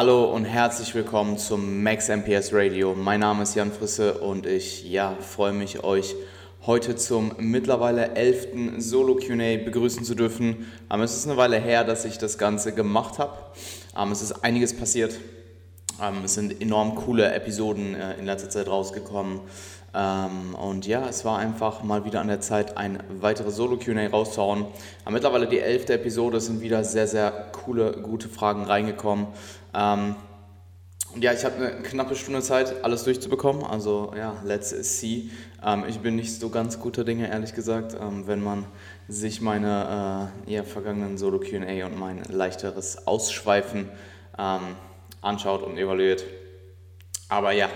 Hallo und herzlich willkommen zum Max MPS Radio. Mein Name ist Jan Frisse und ich ja, freue mich, euch heute zum mittlerweile elften Solo QA begrüßen zu dürfen. Ähm, es ist eine Weile her, dass ich das Ganze gemacht habe. Ähm, es ist einiges passiert. Ähm, es sind enorm coole Episoden äh, in letzter Zeit rausgekommen. Ähm, und ja, es war einfach mal wieder an der Zeit, ein weiteres Solo-QA rauszuhauen. Aber mittlerweile die elfte Episode sind wieder sehr, sehr coole, gute Fragen reingekommen. Ähm, und ja, ich habe eine knappe Stunde Zeit, alles durchzubekommen. Also ja, let's see. Ähm, ich bin nicht so ganz guter Dinge, ehrlich gesagt, ähm, wenn man sich meine äh, ja, vergangenen Solo-QA und mein leichteres Ausschweifen ähm, anschaut und evaluiert. Aber ja,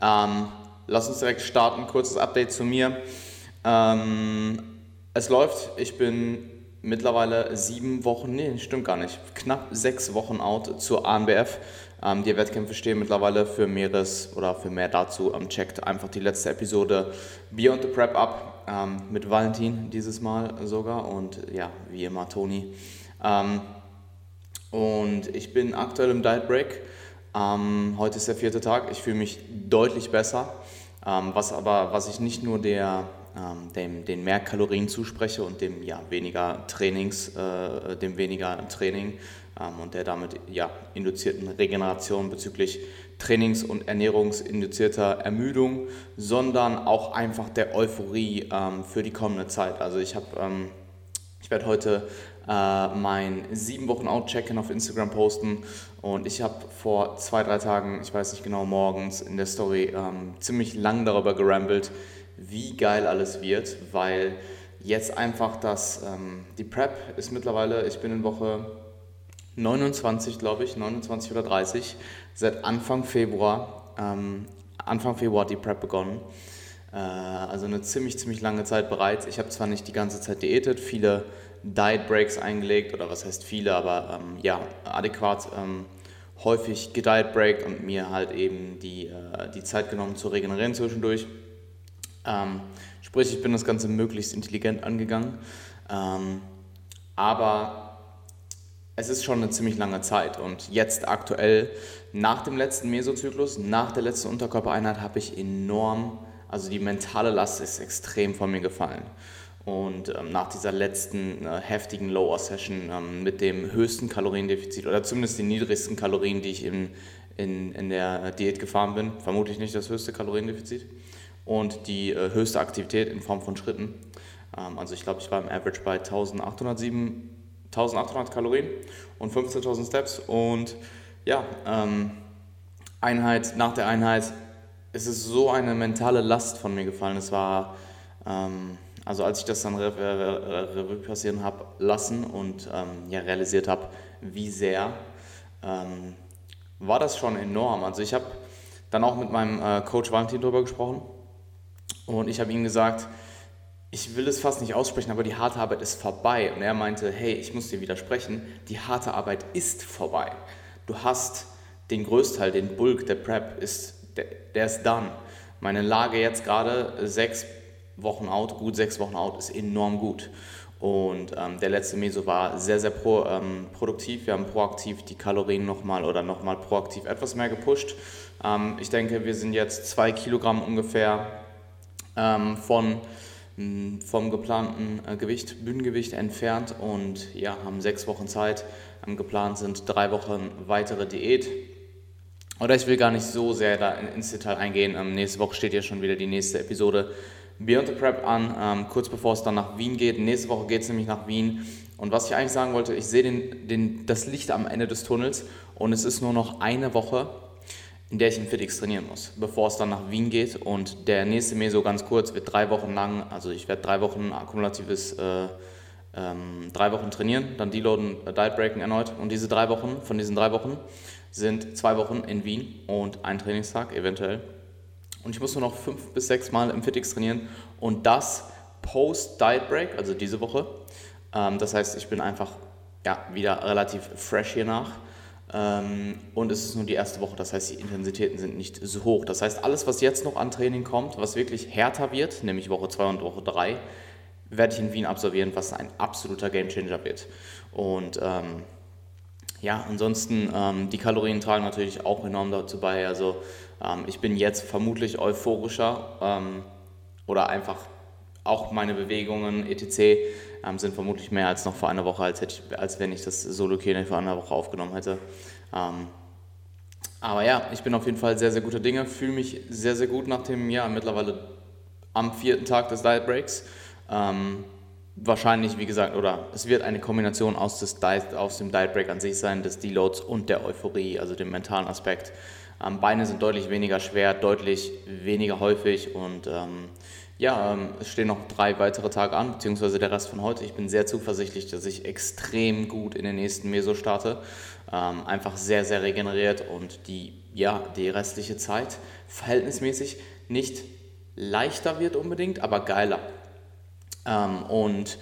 ähm, lass uns direkt starten. Kurzes Update zu mir. Ähm, es läuft. Ich bin mittlerweile sieben Wochen, nee, stimmt gar nicht, knapp sechs Wochen out zur ANBF. Ähm, die Wettkämpfe stehen mittlerweile für mehres oder für mehr dazu. Ähm, checkt einfach die letzte Episode Beyond the Prep ab ähm, mit Valentin dieses Mal sogar und ja, wie immer Toni. Ähm, und ich bin aktuell im Diet Break. Ähm, heute ist der vierte Tag. Ich fühle mich deutlich besser. Ähm, was aber, was ich nicht nur der, dem, den mehr Kalorien zuspreche und dem ja, weniger Trainings, äh, dem weniger Training ähm, und der damit ja, induzierten Regeneration bezüglich Trainings- und ernährungsinduzierter Ermüdung, sondern auch einfach der Euphorie ähm, für die kommende Zeit. Also ich habe ähm, ich werde heute äh, mein sieben Wochen Out-Check-In auf Instagram posten und ich habe vor zwei, drei Tagen, ich weiß nicht genau, morgens in der Story ähm, ziemlich lang darüber gerambelt, wie geil alles wird, weil jetzt einfach das, ähm, die Prep ist mittlerweile, ich bin in Woche 29, glaube ich, 29 oder 30, seit Anfang Februar, ähm, Anfang Februar hat die Prep begonnen. Äh, also eine ziemlich, ziemlich lange Zeit bereits. Ich habe zwar nicht die ganze Zeit diätet, viele Diet Breaks eingelegt oder was heißt viele, aber ähm, ja, adäquat ähm, häufig gediet break und mir halt eben die, äh, die Zeit genommen zu regenerieren zwischendurch. Ähm, sprich, ich bin das Ganze möglichst intelligent angegangen. Ähm, aber es ist schon eine ziemlich lange Zeit und jetzt aktuell nach dem letzten Mesozyklus, nach der letzten Unterkörpereinheit habe ich enorm, also die mentale Last ist extrem von mir gefallen. Und ähm, nach dieser letzten äh, heftigen Lower-Session ähm, mit dem höchsten Kaloriendefizit oder zumindest den niedrigsten Kalorien, die ich in, in, in der Diät gefahren bin, vermutlich nicht das höchste Kaloriendefizit und die äh, höchste Aktivität in Form von Schritten. Ähm, also ich glaube, ich war im Average bei 1807, 1800 Kalorien und 15.000 Steps und ja, ähm, Einheit nach der Einheit ist es so eine mentale Last von mir gefallen. Es war ähm, also als ich das dann Revue passieren habe lassen und ähm, ja, realisiert habe, wie sehr, ähm, war das schon enorm. Also ich habe dann auch mit meinem äh, Coach Valentin darüber gesprochen und ich habe ihm gesagt, ich will es fast nicht aussprechen, aber die harte Arbeit ist vorbei. Und er meinte, hey, ich muss dir widersprechen, die harte Arbeit ist vorbei. Du hast den Größteil, den Bulk der Prep, ist, der, der ist done. Meine Lage jetzt gerade sechs Wochen out, gut sechs Wochen out, ist enorm gut. Und ähm, der letzte Meso war sehr, sehr pro, ähm, produktiv. Wir haben proaktiv die Kalorien nochmal oder nochmal proaktiv etwas mehr gepusht. Ähm, ich denke, wir sind jetzt zwei Kilogramm ungefähr ähm, von, vom geplanten äh, Gewicht, Bühnengewicht entfernt und ja, haben sechs Wochen Zeit. geplant sind drei Wochen weitere Diät. Oder ich will gar nicht so sehr da ins Detail eingehen. Ähm, nächste Woche steht ja schon wieder die nächste Episode Beyond the Prep an, ähm, kurz bevor es dann nach Wien geht. Nächste Woche geht es nämlich nach Wien. Und was ich eigentlich sagen wollte, ich sehe den, den, das Licht am Ende des Tunnels und es ist nur noch eine Woche, in der ich im FitX trainieren muss, bevor es dann nach Wien geht. Und der nächste Meso ganz kurz wird drei Wochen lang, also ich werde drei Wochen akkumulatives, äh, ähm, drei Wochen trainieren, dann deloaden, äh, Diet erneut. Und diese drei Wochen, von diesen drei Wochen sind zwei Wochen in Wien und ein Trainingstag eventuell und ich muss nur noch fünf bis sechs Mal im FitX trainieren und das post-Diet Break, also diese Woche. Ähm, das heißt, ich bin einfach ja, wieder relativ fresh hier nach. Ähm, und es ist nur die erste Woche, das heißt, die Intensitäten sind nicht so hoch. Das heißt, alles, was jetzt noch an Training kommt, was wirklich härter wird, nämlich Woche 2 und Woche 3, werde ich in Wien absolvieren, was ein absoluter Gamechanger wird. Und ähm, ja, ansonsten, ähm, die Kalorien tragen natürlich auch enorm dazu bei. Also ähm, ich bin jetzt vermutlich euphorischer ähm, oder einfach auch meine Bewegungen etc. Ähm, sind vermutlich mehr als noch vor einer Woche, als, ich, als wenn ich das solo Q&A vor einer Woche aufgenommen hätte. Ähm, aber ja, ich bin auf jeden Fall sehr, sehr guter Dinge, fühle mich sehr, sehr gut nach dem, ja, mittlerweile am vierten Tag des Diet Breaks. Ähm, wahrscheinlich, wie gesagt, oder es wird eine Kombination aus, des Diet, aus dem Diet Break an sich sein, des Deloads und der Euphorie, also dem mentalen Aspekt. Ähm, Beine sind deutlich weniger schwer, deutlich weniger häufig und ähm, ja, ähm, es stehen noch drei weitere Tage an, beziehungsweise der Rest von heute. Ich bin sehr zuversichtlich, dass ich extrem gut in den nächsten Meso starte. Ähm, einfach sehr, sehr regeneriert und die, ja, die restliche Zeit verhältnismäßig nicht leichter wird unbedingt, aber geiler. Ähm, und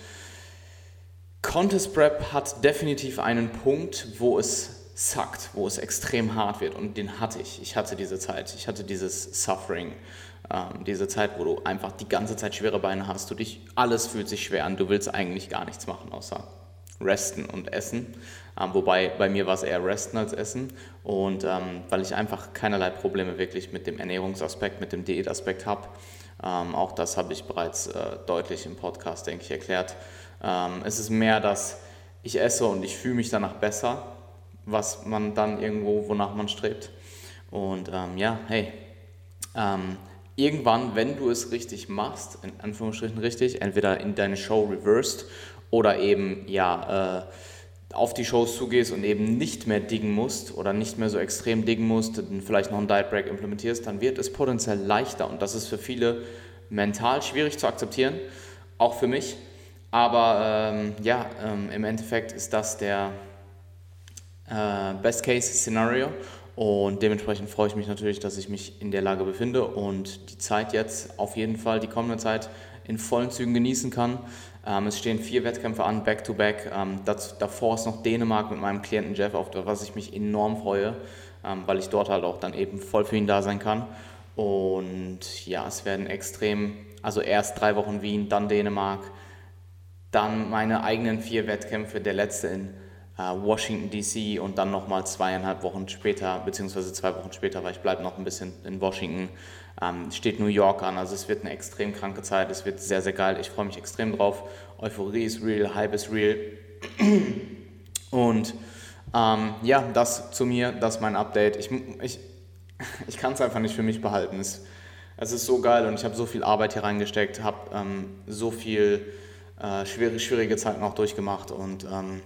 Contest Prep hat definitiv einen Punkt, wo es suckt, wo es extrem hart wird und den hatte ich. Ich hatte diese Zeit, ich hatte dieses Suffering, ähm, diese Zeit, wo du einfach die ganze Zeit schwere Beine hast, du dich, alles fühlt sich schwer an, du willst eigentlich gar nichts machen außer resten und essen. Ähm, wobei bei mir war es eher resten als essen und ähm, weil ich einfach keinerlei Probleme wirklich mit dem Ernährungsaspekt, mit dem Diätaspekt habe. Ähm, auch das habe ich bereits äh, deutlich im Podcast, denke ich, erklärt. Ähm, es ist mehr, dass ich esse und ich fühle mich danach besser was man dann irgendwo, wonach man strebt. Und ähm, ja, hey, ähm, irgendwann, wenn du es richtig machst, in Anführungsstrichen richtig, entweder in deine Show reversed oder eben ja äh, auf die Shows zugehst und eben nicht mehr diggen musst oder nicht mehr so extrem diggen musst, vielleicht noch einen Diet Break implementierst, dann wird es potenziell leichter und das ist für viele mental schwierig zu akzeptieren, auch für mich. Aber ähm, ja, ähm, im Endeffekt ist das der, äh, Best-Case-Szenario. Und dementsprechend freue ich mich natürlich, dass ich mich in der Lage befinde und die Zeit jetzt auf jeden Fall, die kommende Zeit in vollen Zügen genießen kann. Ähm, es stehen vier Wettkämpfe an, back-to-back. -back. Ähm, davor ist noch Dänemark mit meinem Klienten Jeff, auf was ich mich enorm freue, ähm, weil ich dort halt auch dann eben voll für ihn da sein kann. Und ja, es werden extrem, also erst drei Wochen Wien, dann Dänemark, dann meine eigenen vier Wettkämpfe, der letzte in Washington DC und dann nochmal zweieinhalb Wochen später, beziehungsweise zwei Wochen später, weil ich bleibe noch ein bisschen in Washington, ähm, steht New York an. Also es wird eine extrem kranke Zeit, es wird sehr, sehr geil. Ich freue mich extrem drauf. Euphorie ist real, Hype ist real. Und ähm, ja, das zu mir, das ist mein Update. Ich, ich, ich kann es einfach nicht für mich behalten. Es, es ist so geil und ich habe so viel Arbeit hier reingesteckt, habe ähm, so viel äh, schwierige, schwierige Zeiten auch durchgemacht und ähm,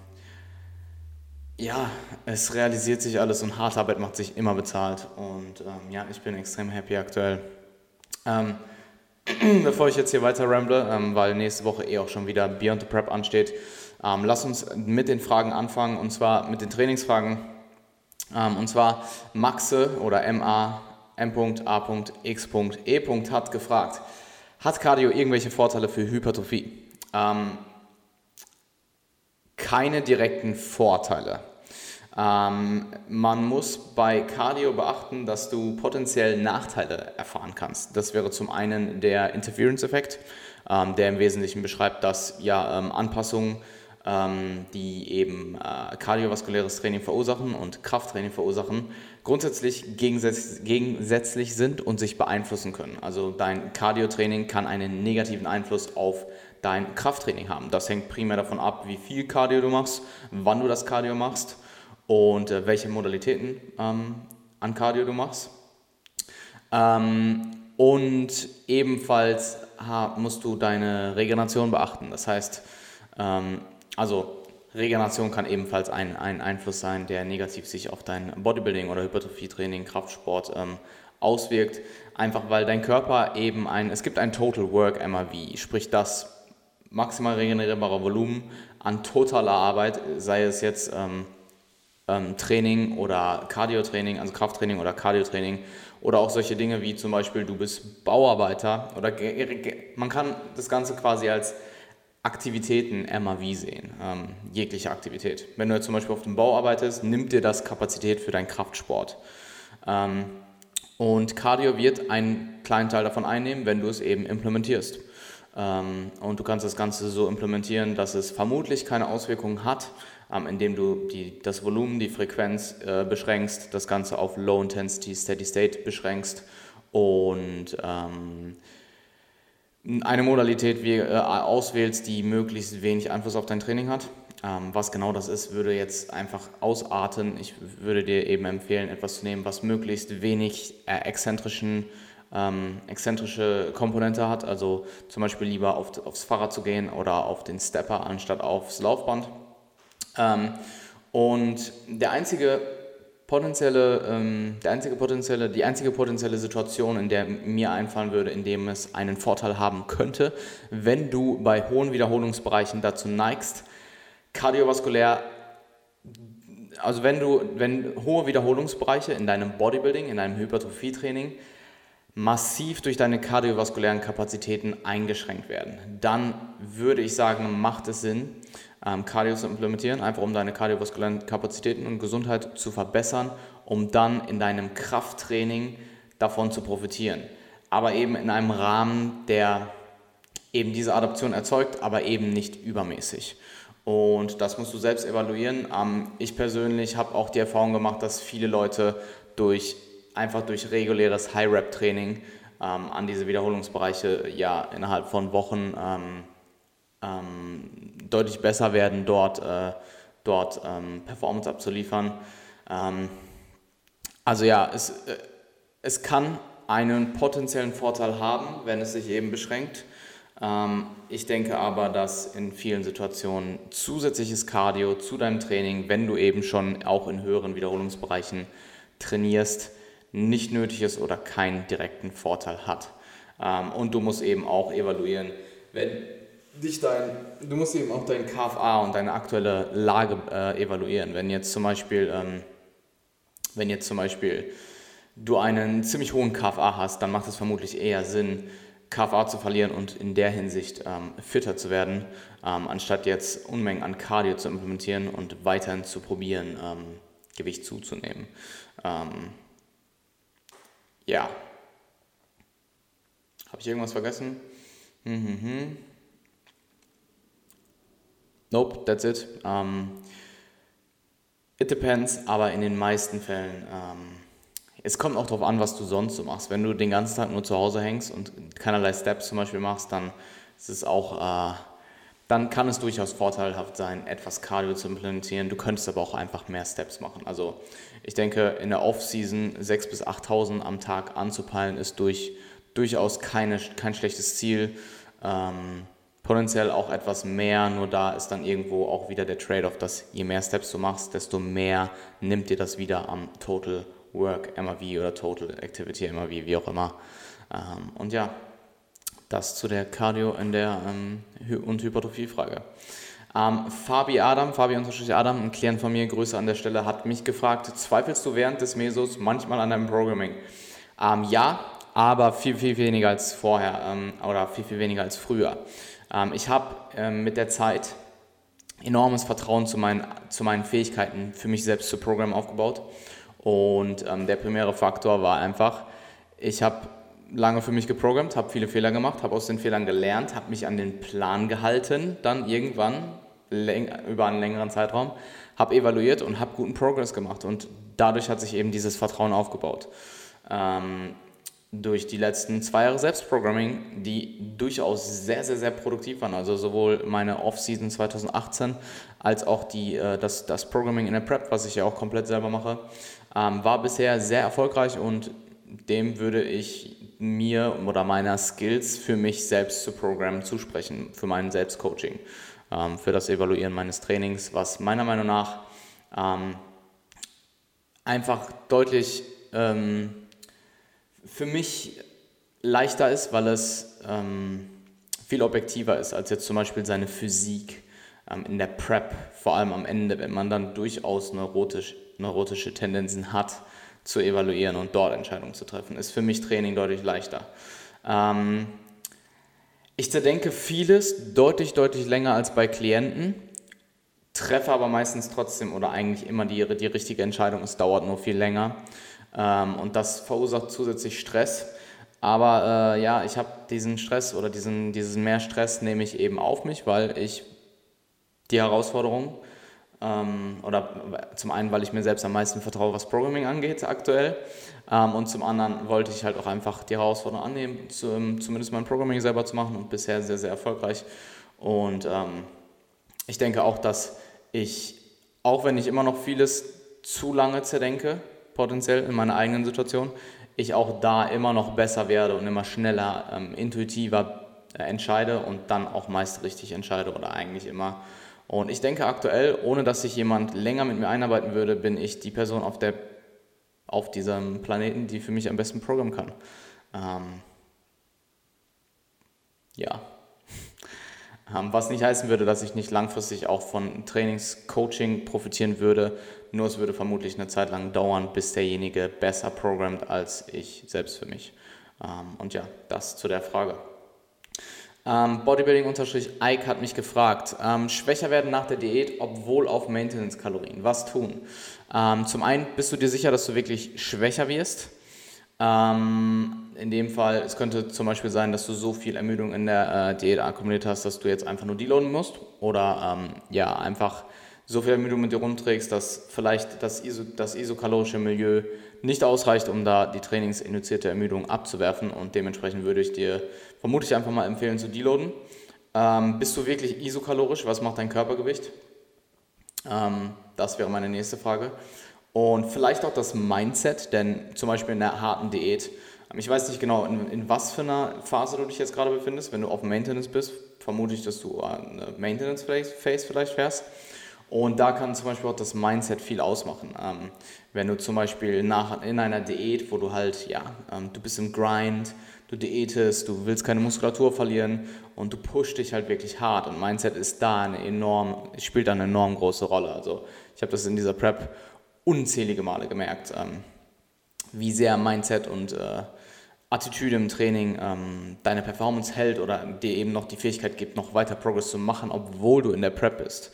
ja, es realisiert sich alles und harte Arbeit macht sich immer bezahlt. Und ähm, ja, ich bin extrem happy aktuell. Ähm, bevor ich jetzt hier weiter ramble, ähm, weil nächste Woche eh auch schon wieder Beyond the Prep ansteht, ähm, lass uns mit den Fragen anfangen und zwar mit den Trainingsfragen. Ähm, und zwar Maxe oder MA M.A.X.E. hat gefragt, hat Cardio irgendwelche Vorteile für Hypertrophie? Ähm, keine direkten Vorteile. Ähm, man muss bei Cardio beachten, dass du potenziell Nachteile erfahren kannst. Das wäre zum einen der Interference-Effekt, ähm, der im Wesentlichen beschreibt, dass ja ähm, Anpassungen, ähm, die eben äh, kardiovaskuläres Training verursachen und Krafttraining verursachen, grundsätzlich gegensätzlich, gegensätzlich sind und sich beeinflussen können. Also dein Cardio-Training kann einen negativen Einfluss auf dein Krafttraining haben. Das hängt primär davon ab, wie viel Cardio du machst, wann du das Cardio machst und äh, welche Modalitäten ähm, an Cardio du machst. Ähm, und ebenfalls musst du deine Regeneration beachten. Das heißt, ähm, also Regeneration kann ebenfalls ein, ein Einfluss sein, der negativ sich auf dein Bodybuilding oder Hypertrophie-Training, Kraftsport ähm, auswirkt. Einfach weil dein Körper eben ein, es gibt ein Total Work MRV, sprich das maximal regenerierbare Volumen an totaler Arbeit, sei es jetzt ähm, ähm, Training oder Cardio-Training, also Krafttraining oder Cardio-Training oder auch solche Dinge wie zum Beispiel du bist Bauarbeiter oder man kann das Ganze quasi als Aktivitäten MAV sehen, ähm, jegliche Aktivität. Wenn du jetzt zum Beispiel auf dem Bau arbeitest, nimmt dir das Kapazität für deinen Kraftsport. Ähm, und Cardio wird einen kleinen Teil davon einnehmen, wenn du es eben implementierst. Ähm, und du kannst das Ganze so implementieren, dass es vermutlich keine Auswirkungen hat, ähm, indem du die, das Volumen, die Frequenz äh, beschränkst, das Ganze auf Low Intensity Steady State beschränkst und ähm, eine Modalität wie, äh, auswählst, die möglichst wenig Einfluss auf dein Training hat. Ähm, was genau das ist, würde jetzt einfach ausarten. Ich würde dir eben empfehlen, etwas zu nehmen, was möglichst wenig äh, exzentrischen, ähm, exzentrische Komponente hat. Also zum Beispiel lieber auf, aufs Fahrrad zu gehen oder auf den Stepper anstatt aufs Laufband. Ähm, und der einzige potenzielle, ähm, der einzige potenzielle, die einzige potenzielle Situation, in der mir einfallen würde, in dem es einen Vorteil haben könnte, wenn du bei hohen Wiederholungsbereichen dazu neigst, kardiovaskulär, also wenn du, wenn hohe Wiederholungsbereiche in deinem Bodybuilding, in deinem Hypertrophietraining massiv durch deine kardiovaskulären Kapazitäten eingeschränkt werden, dann würde ich sagen, macht es Sinn, ähm, Cardio zu implementieren, einfach um deine kardiovaskulären Kapazitäten und Gesundheit zu verbessern, um dann in deinem Krafttraining davon zu profitieren. Aber eben in einem Rahmen, der eben diese Adaption erzeugt, aber eben nicht übermäßig. Und das musst du selbst evaluieren. Ähm, ich persönlich habe auch die Erfahrung gemacht, dass viele Leute durch einfach durch reguläres High-Rep-Training ähm, an diese Wiederholungsbereiche ja innerhalb von Wochen ähm, ähm, deutlich besser werden, dort, äh, dort ähm, Performance abzuliefern. Ähm, also ja, es, äh, es kann einen potenziellen Vorteil haben, wenn es sich eben beschränkt. Ähm, ich denke aber, dass in vielen Situationen zusätzliches Cardio zu deinem Training, wenn du eben schon auch in höheren Wiederholungsbereichen trainierst, nicht nötig ist oder keinen direkten Vorteil hat. Ähm, und du musst eben auch evaluieren, wenn dich dein, du musst eben auch dein KFA und deine aktuelle Lage äh, evaluieren. Wenn jetzt zum Beispiel, ähm, wenn jetzt zum Beispiel du einen ziemlich hohen KFA hast, dann macht es vermutlich eher Sinn, KFA zu verlieren und in der Hinsicht ähm, fitter zu werden, ähm, anstatt jetzt Unmengen an Cardio zu implementieren und weiterhin zu probieren, ähm, Gewicht zuzunehmen. Ähm, ja. Habe ich irgendwas vergessen? Mhm. Nope, that's it. Um, it depends, aber in den meisten Fällen, um, es kommt auch darauf an, was du sonst so machst. Wenn du den ganzen Tag nur zu Hause hängst und keinerlei Steps zum Beispiel machst, dann ist es auch, uh, dann kann es durchaus vorteilhaft sein, etwas Cardio zu implementieren. Du könntest aber auch einfach mehr Steps machen. Also ich denke, in der Off-Season 6.000 bis 8.000 am Tag anzupeilen, ist durch, durchaus keine, kein schlechtes Ziel. Ähm, potenziell auch etwas mehr, nur da ist dann irgendwo auch wieder der Trade-off, dass je mehr Steps du machst, desto mehr nimmt dir das wieder am Total Work MAV oder Total Activity MAV, wie auch immer. Ähm, und ja, das zu der Cardio- in der, ähm, und Hypertrophie-Frage. Ähm, Fabi Adam, Fabi unterstrich Adam, ein Klient von mir, Grüße an der Stelle, hat mich gefragt, zweifelst du während des Mesos manchmal an deinem Programming? Ähm, ja, aber viel, viel weniger als vorher ähm, oder viel, viel weniger als früher. Ähm, ich habe ähm, mit der Zeit enormes Vertrauen zu meinen, zu meinen Fähigkeiten für mich selbst zu programmen aufgebaut. Und ähm, der primäre Faktor war einfach, ich habe lange für mich geprogrammt, habe viele Fehler gemacht, habe aus den Fehlern gelernt, habe mich an den Plan gehalten, dann irgendwann über einen längeren Zeitraum, habe evaluiert und habe guten Progress gemacht und dadurch hat sich eben dieses Vertrauen aufgebaut. Ähm, durch die letzten zwei Jahre Selbstprogramming, die durchaus sehr, sehr, sehr produktiv waren. Also sowohl meine Off-Season 2018 als auch die, äh, das, das Programming in der Prep, was ich ja auch komplett selber mache, ähm, war bisher sehr erfolgreich und dem würde ich mir oder meiner Skills für mich selbst zu programmen zusprechen, für mein Selbstcoaching, ähm, für das Evaluieren meines Trainings, was meiner Meinung nach ähm, einfach deutlich ähm, für mich leichter ist, weil es ähm, viel objektiver ist als jetzt zum Beispiel seine Physik ähm, in der Prep, vor allem am Ende, wenn man dann durchaus neurotisch, neurotische Tendenzen hat, zu evaluieren und dort Entscheidungen zu treffen, ist für mich Training deutlich leichter. Ähm, ich zerdenke vieles deutlich, deutlich länger als bei Klienten, treffe aber meistens trotzdem oder eigentlich immer die, die richtige Entscheidung. Es dauert nur viel länger. Ähm, und das verursacht zusätzlich Stress. Aber äh, ja, ich habe diesen Stress oder diesen, diesen mehr Stress nehme ich eben auf mich, weil ich die Herausforderung Ähm, oder zum einen, weil ich mir selbst am meisten vertraue, was Programming angeht aktuell. Ähm, und zum anderen wollte ich halt auch einfach die Herausforderung annehmen, zu, zumindest mein Programming selber zu machen und bisher sehr, sehr erfolgreich. Und ähm, ich denke auch, dass ich, auch wenn ich immer noch vieles zu lange zerdenke, potenziell in meiner eigenen Situation, ich auch da immer noch besser werde und immer schneller, ähm, intuitiver äh, entscheide und dann auch meist richtig entscheide oder eigentlich immer. Und ich denke aktuell, ohne dass sich jemand länger mit mir einarbeiten würde, bin ich die Person auf, der, auf diesem Planeten, die für mich am besten programmen kann. Ähm, ja. Ähm, was nicht heißen würde, dass ich nicht langfristig auch von Trainingscoaching profitieren würde, nur es würde vermutlich eine Zeit lang dauern, bis derjenige besser programmt als ich selbst für mich. Ähm, und ja, das zu der Frage. Ähm, Bodybuilding-Ike hat mich gefragt, ähm, schwächer werden nach der Diät, obwohl auf Maintenance-Kalorien. Was tun? Zum einen, bist du dir sicher, dass du wirklich schwächer wirst? In dem Fall, es könnte zum Beispiel sein, dass du so viel Ermüdung in der äh, Diät akkumuliert hast, dass du jetzt einfach nur deloaden musst oder ähm, ja, einfach so viel Ermüdung mit dir rumträgst, dass vielleicht das, iso, das isokalorische Milieu nicht ausreicht, um da die trainingsinduzierte Ermüdung abzuwerfen und dementsprechend würde ich dir vermutlich einfach mal empfehlen zu deloaden. Ähm, bist du wirklich isokalorisch? Was macht dein Körpergewicht? Ähm, das wäre meine nächste Frage. Und vielleicht auch das Mindset, denn zum Beispiel in der harten Diät, ähm, ich weiß nicht genau, in, in, was für einer Phase du dich jetzt gerade befindest. Wenn du auf Maintenance bist, vermute ich, dass du eine Maintenance Phase vielleicht fährst. Und da kann zum Beispiel auch das Mindset viel ausmachen. Ähm, wenn du zum Beispiel nach, in einer Diät, wo du halt, ja, ähm, du bist im Grind, du diätest, du willst keine Muskulatur verlieren und du pushst dich halt wirklich hart. Und Mindset ist da eine enorm, spielt da eine enorm große Rolle. Also ich habe das in dieser Prep unzählige Male gemerkt, ähm, wie sehr Mindset und äh, Attitüde im Training ähm, deine Performance hält oder dir eben noch die Fähigkeit gibt, noch weiter Progress zu machen, obwohl du in der Prep bist.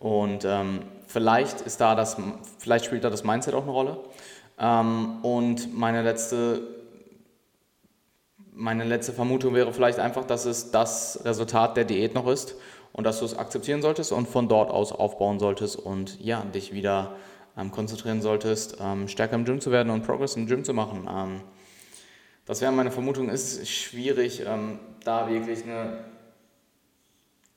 Und ähm, vielleicht ist da das, vielleicht spielt da das Mindset auch eine Rolle. Ähm, und meine letzte, meine letzte Vermutung wäre vielleicht einfach, dass es das Resultat der Diät noch ist und dass du es akzeptieren solltest und von dort aus aufbauen solltest und ja, dich wieder ähm, konzentrieren solltest, ähm, stärker im Gym zu werden und Progress im Gym zu machen. Ähm, das wäre meine Vermutung, ist schwierig, ähm, da wirklich eine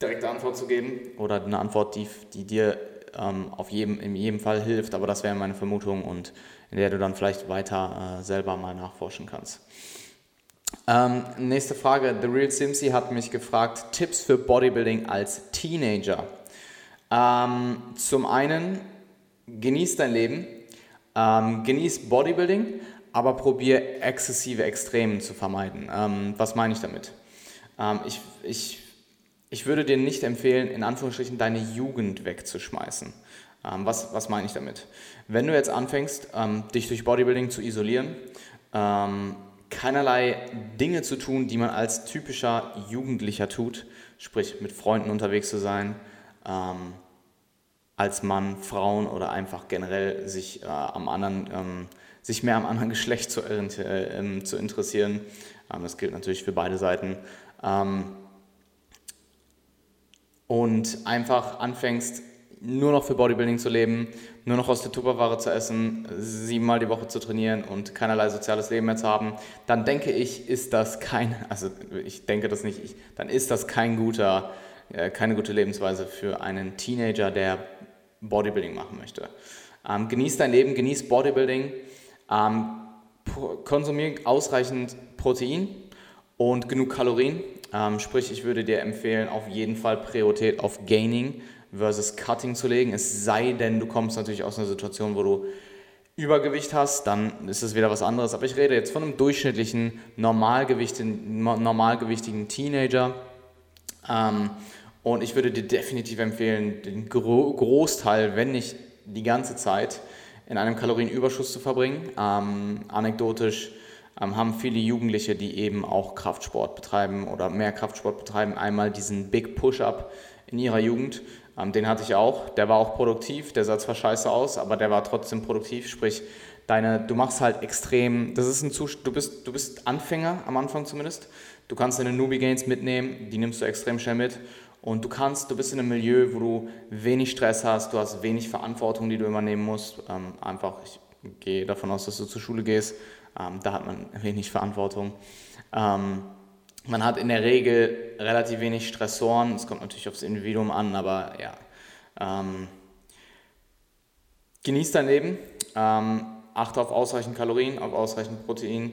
direkte Antwort zu geben oder eine Antwort, die, die dir ähm, auf jedem, in jedem Fall hilft, aber das wäre meine Vermutung und in der du dann vielleicht weiter äh, selber mal nachforschen kannst. Ähm, nächste Frage. The Real Simsy hat mich gefragt, Tipps für Bodybuilding als Teenager. Ähm, zum einen, genieß dein Leben, ähm, genieß Bodybuilding, aber probier exzessive Extremen zu vermeiden. Ähm, was meine ich damit? Ähm, ich, ich ich würde dir nicht empfehlen, in Anführungsstrichen deine Jugend wegzuschmeißen. Ähm, was, was meine ich damit? Wenn du jetzt anfängst, ähm, dich durch Bodybuilding zu isolieren, ähm, keinerlei Dinge zu tun, die man als typischer Jugendlicher tut, sprich mit Freunden unterwegs zu sein, ähm, als Mann, Frauen oder einfach generell sich, äh, am anderen, ähm, sich mehr am anderen Geschlecht zu, äh, ähm, zu interessieren. das gilt natürlich für beide Seiten und einfach anfängst, nur noch für Bodybuilding zu leben, nur noch aus der Tupperware zu essen, siebenmal die Woche zu trainieren und keinerlei soziales Leben mehr zu haben, dann denke ich, ist das kein, also ich denke das nicht, ich, dann ist das kein guter, äh, keine gute Lebensweise für einen Teenager, der Bodybuilding machen möchte. Ähm, genieß dein Leben, genieß Bodybuilding, ähm, konsumier ausreichend Protein und genug Kalorien, ähm, sprich, ich würde dir empfehlen, auf jeden Fall Priorität auf Gaining versus Cutting zu legen. Es sei denn, du kommst natürlich aus einer Situation, wo du Übergewicht hast, dann ist es wieder was anderes. Aber ich rede jetzt von einem durchschnittlichen, normalgewichtigen, Teenager. Ähm, und ich würde dir definitiv empfehlen, den Gro Großteil, wenn nicht die ganze Zeit, in einem Kalorienüberschuss zu verbringen. Ähm, anekdotisch haben viele Jugendliche, die eben auch Kraftsport betreiben oder mehr Kraftsport betreiben, einmal diesen Big Push-Up in ihrer Jugend. Ähm, den hatte ich auch. Der war auch produktiv. Der sah zwar scheiße aus, aber der war trotzdem produktiv. Sprich, deine, du machst halt extrem, das ist ein Zustand, du bist, du bist Anfänger am Anfang zumindest. Du kannst deine Newbie Gains mitnehmen, die nimmst du extrem schnell mit Und du kannst, du bist in einem Milieu, wo du wenig Stress hast, du hast wenig Verantwortung, die du übernehmen musst. Ähm, einfach, ich gehe davon aus, dass du zur Schule gehst, ähm, da hat man wenig Verantwortung. Ähm, man hat in der Regel relativ wenig Stressoren, es kommt natürlich aufs Individuum an, aber ja. Ähm, genieß dein Leben, ähm, achte auf ausreichend Kalorien, auf ausreichend Protein,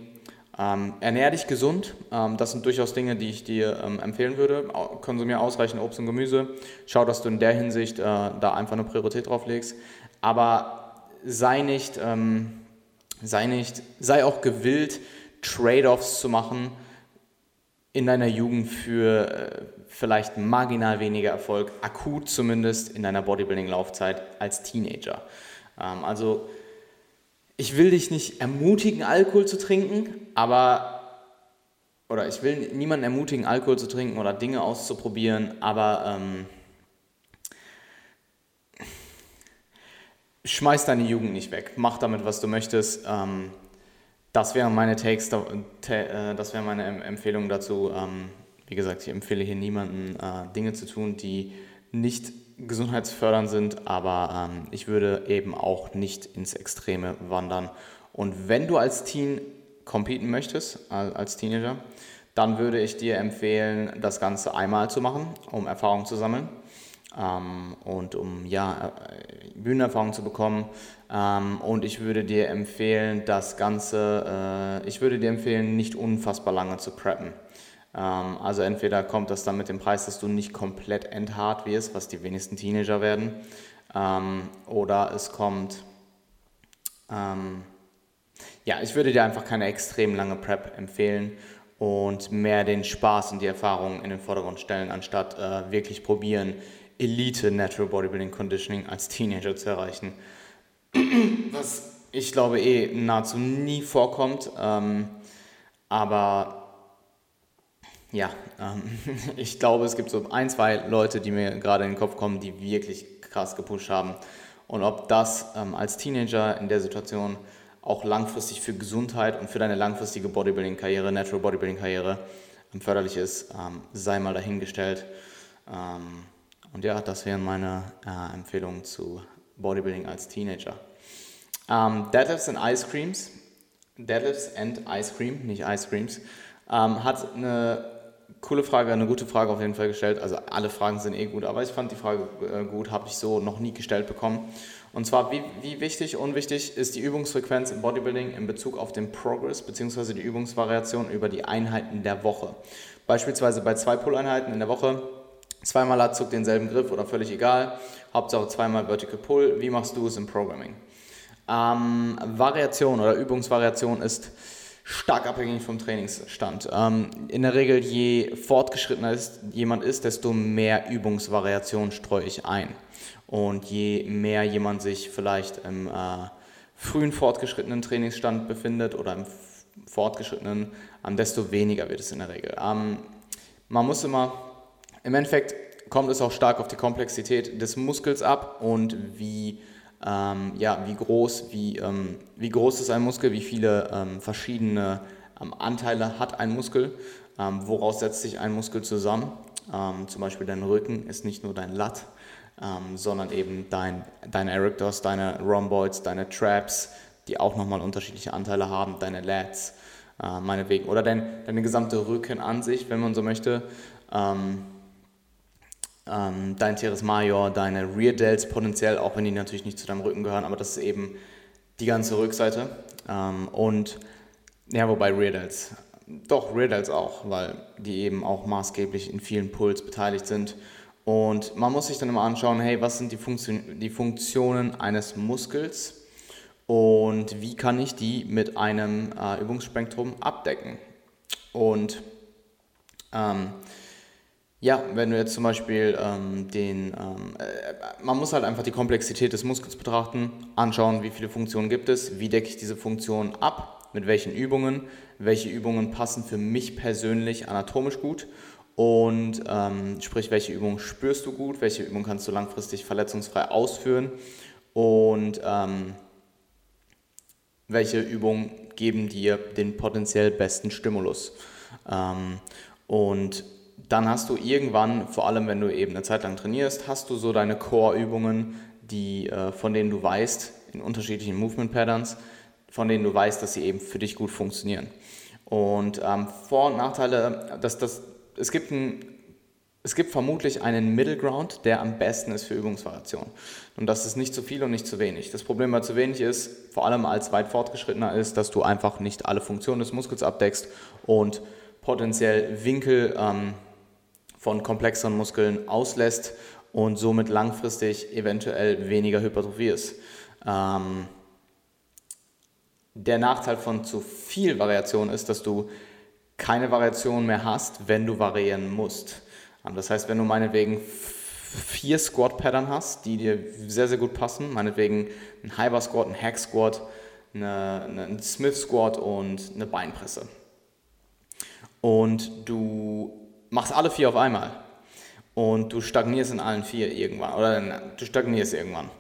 ähm, ernähr dich gesund, ähm, das sind durchaus Dinge, die ich dir ähm, empfehlen würde. Konsumier ausreichend Obst und Gemüse, schau, dass du in der Hinsicht äh, da einfach eine Priorität drauf legst, aber sei nicht, ähm, sei nicht, sei auch gewillt, Trade-offs zu machen in deiner Jugend für äh, vielleicht marginal weniger Erfolg, akut zumindest in deiner Bodybuilding-Laufzeit als Teenager. Ähm, also ich will dich nicht ermutigen, Alkohol zu trinken, aber, oder ich will niemanden ermutigen, Alkohol zu trinken oder Dinge auszuprobieren, aber ähm, schmeiß deine Jugend nicht weg. Mach damit, was du möchtest. Ähm, das wären meine Takes, äh, das wären meine Empfehlungen dazu. Ähm, wie gesagt, ich empfehle hier niemanden, äh, Dinge zu tun, die nicht gesundheitsfördernd sind, aber ähm, ich würde eben auch nicht ins Extreme wandern. Und wenn du als Teen competen möchtest, als Teenager, dann würde ich dir empfehlen, das Ganze einmal zu machen, um Erfahrung zu sammeln ähm, und um ja, äh, Bühnenerfahrung zu bekommen. Ähm, und ich würde dir empfehlen, das Ganze, äh, ich würde dir empfehlen, nicht unfassbar lange zu preppen. Ähm, also entweder kommt das dann mit dem Preis, dass du nicht komplett enthart wirst, was die wenigsten Teenager werden, ähm, oder es kommt, ähm, ja, ich würde dir einfach keine extrem lange Prep empfehlen und mehr den Spaß und die Erfahrung in den Vordergrund stellen, anstatt äh, wirklich probieren, Elite Natural Bodybuilding Conditioning als Teenager zu erreichen. Was ich glaube eh nahezu nie vorkommt, ähm, aber ja, ähm, ich glaube, es gibt so ein, zwei Leute, die mir gerade in den Kopf kommen, die wirklich krass gepusht haben. Und ob das ähm, als Teenager in der Situation auch langfristig für Gesundheit und für deine langfristige Bodybuilding-Karriere, Natural Bodybuilding-Karriere ähm, förderlich ist, ähm, sei mal dahingestellt. Ähm, und ja, das wären meine äh, Empfehlungen zu Bodybuilding als Teenager. Ähm, Deadlifts and Ice Creams. Deadlifts and Ice Cream, nicht Ice Creams. hat eine coole Frage, eine gute Frage auf jeden Fall gestellt. Also alle Fragen sind eh gut, aber ich fand die Frage äh, gut, habe ich so noch nie gestellt bekommen. Und zwar, wie, wie wichtig, unwichtig ist die Übungsfrequenz im Bodybuilding in Bezug auf den Progress bzw. die Übungsvariation über die Einheiten der Woche. Beispielsweise bei zwei Pull-Einheiten in der Woche, zweimal Latzug denselben Griff oder völlig egal, Hauptsache zweimal Vertical Pull. Wie machst du es im Programming? Ähm, Variation oder Übungsvariation ist stark abhängig vom Trainingsstand. Ähm, in der Regel, je fortgeschrittener ist, jemand ist, desto mehr Übungsvariation streue ich ein. Und je mehr jemand sich vielleicht im äh, frühen fortgeschrittenen Trainingsstand befindet oder im fortgeschrittenen, ähm, desto weniger wird es in der Regel. Ähm, man muss immer, im Endeffekt kommt es auch stark auf die Komplexität des Muskels ab und wie ähm, ja, wie, groß, wie, ähm, wie groß ist ein Muskel, wie viele ähm, verschiedene ähm, Anteile hat ein Muskel, ähm, woraus setzt sich ein Muskel zusammen. Ähm, zum Beispiel dein Rücken ist nicht nur dein Lat, sondern eben dein, deine Erectors, deine Rhomboids, deine Traps, die auch nochmal unterschiedliche Anteile haben, deine Lats, äh, meinetwegen, oder dein, deine gesamte Rücken an sich, wenn man so möchte ähm, dein Teres Major, deine Rear Delts potenziell, auch wenn die natürlich nicht zu deinem Rücken gehören, aber das ist eben die ganze Rückseite. Ähm, und ja, wobei Rear Delts, doch Rear Delts auch, weil die eben auch maßgeblich in vielen Pulls beteiligt sind. Und man muss sich dann immer anschauen, hey, was sind die, Funktion die Funktionen eines Muskels und wie kann ich die mit einem äh, Übungsspektrum abdecken. Und ähm, ja, wenn du jetzt zum Beispiel ähm, den, ähm, äh, man muss halt einfach die Komplexität des Muskels betrachten, anschauen, wie viele Funktionen gibt es, wie decke ich diese Funktionen ab, mit welchen Übungen, welche Übungen passen für mich persönlich anatomisch gut? Und ähm, sprich, welche Übungen spürst du gut, welche Übungen kannst du langfristig verletzungsfrei ausführen? Und ähm, welche Übungen geben dir den potenziell besten Stimulus. Ähm, und dann hast du irgendwann, vor allem wenn du eben eine Zeit lang trainierst, hast du so deine Core-Übungen, die, äh, von denen du weißt, in unterschiedlichen Movement Patterns, von denen du weißt, dass sie eben für dich gut funktionieren. Und ähm, Vor- und Nachteile, dass das, es gibt ein es gibt vermutlich einen Middle Ground, der am besten ist für Übungsvariation. Und das ist nicht zu viel und nicht zu wenig. Das Problem bei zu wenig ist, vor allem als weit fortgeschrittener ist, dass du einfach nicht alle Funktionen des Muskels abdeckst und potenziell Winkel ähm, von komplexeren Muskeln auslässt und somit langfristig eventuell weniger hypertrophierst. Ähm, der Nachteil von zu viel Variation ist, dass du keine Variation mehr hast, wenn du variieren musst. Das heißt, wenn du meinetwegen vier Squat-Pattern hast, die dir sehr, sehr gut passen, meinetwegen ein Hyper Squat, ein Hack Squat, eine, ein Smith Squat und eine Beinpresse. Und du machst alle vier auf einmal und du stagnierst in allen vier irgendwann oder du stagnierst irgendwann.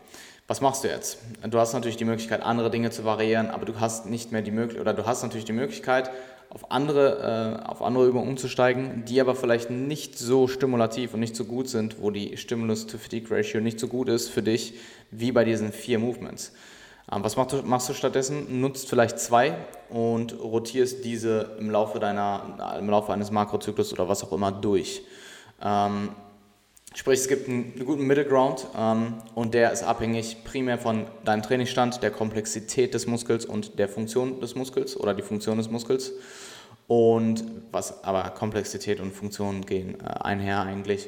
Was machst du jetzt? Du hast natürlich die Möglichkeit, andere Dinge zu variieren, aber du hast nicht mehr die Möglichkeit, oder du hast natürlich die Möglichkeit, auf andere, äh, auf andere Übungen umzusteigen, die aber vielleicht nicht so stimulativ und nicht so gut sind, wo die Stimulus-to-Fatigue-Ratio nicht so gut ist für dich, wie bei diesen vier Movements. Ähm, was machst du, machst du stattdessen? Nutzt vielleicht zwei und rotierst diese im Laufe, deiner, im Laufe eines Makrozyklus oder was auch immer durch. Ähm, Sprich, es gibt einen, guten Middle Ground ähm, und der ist abhängig primär von deinem Trainingsstand, der Komplexität des Muskels und der Funktion des Muskels oder die Funktion des Muskels. Und was aber Komplexität und Funktion gehen äh, einher eigentlich.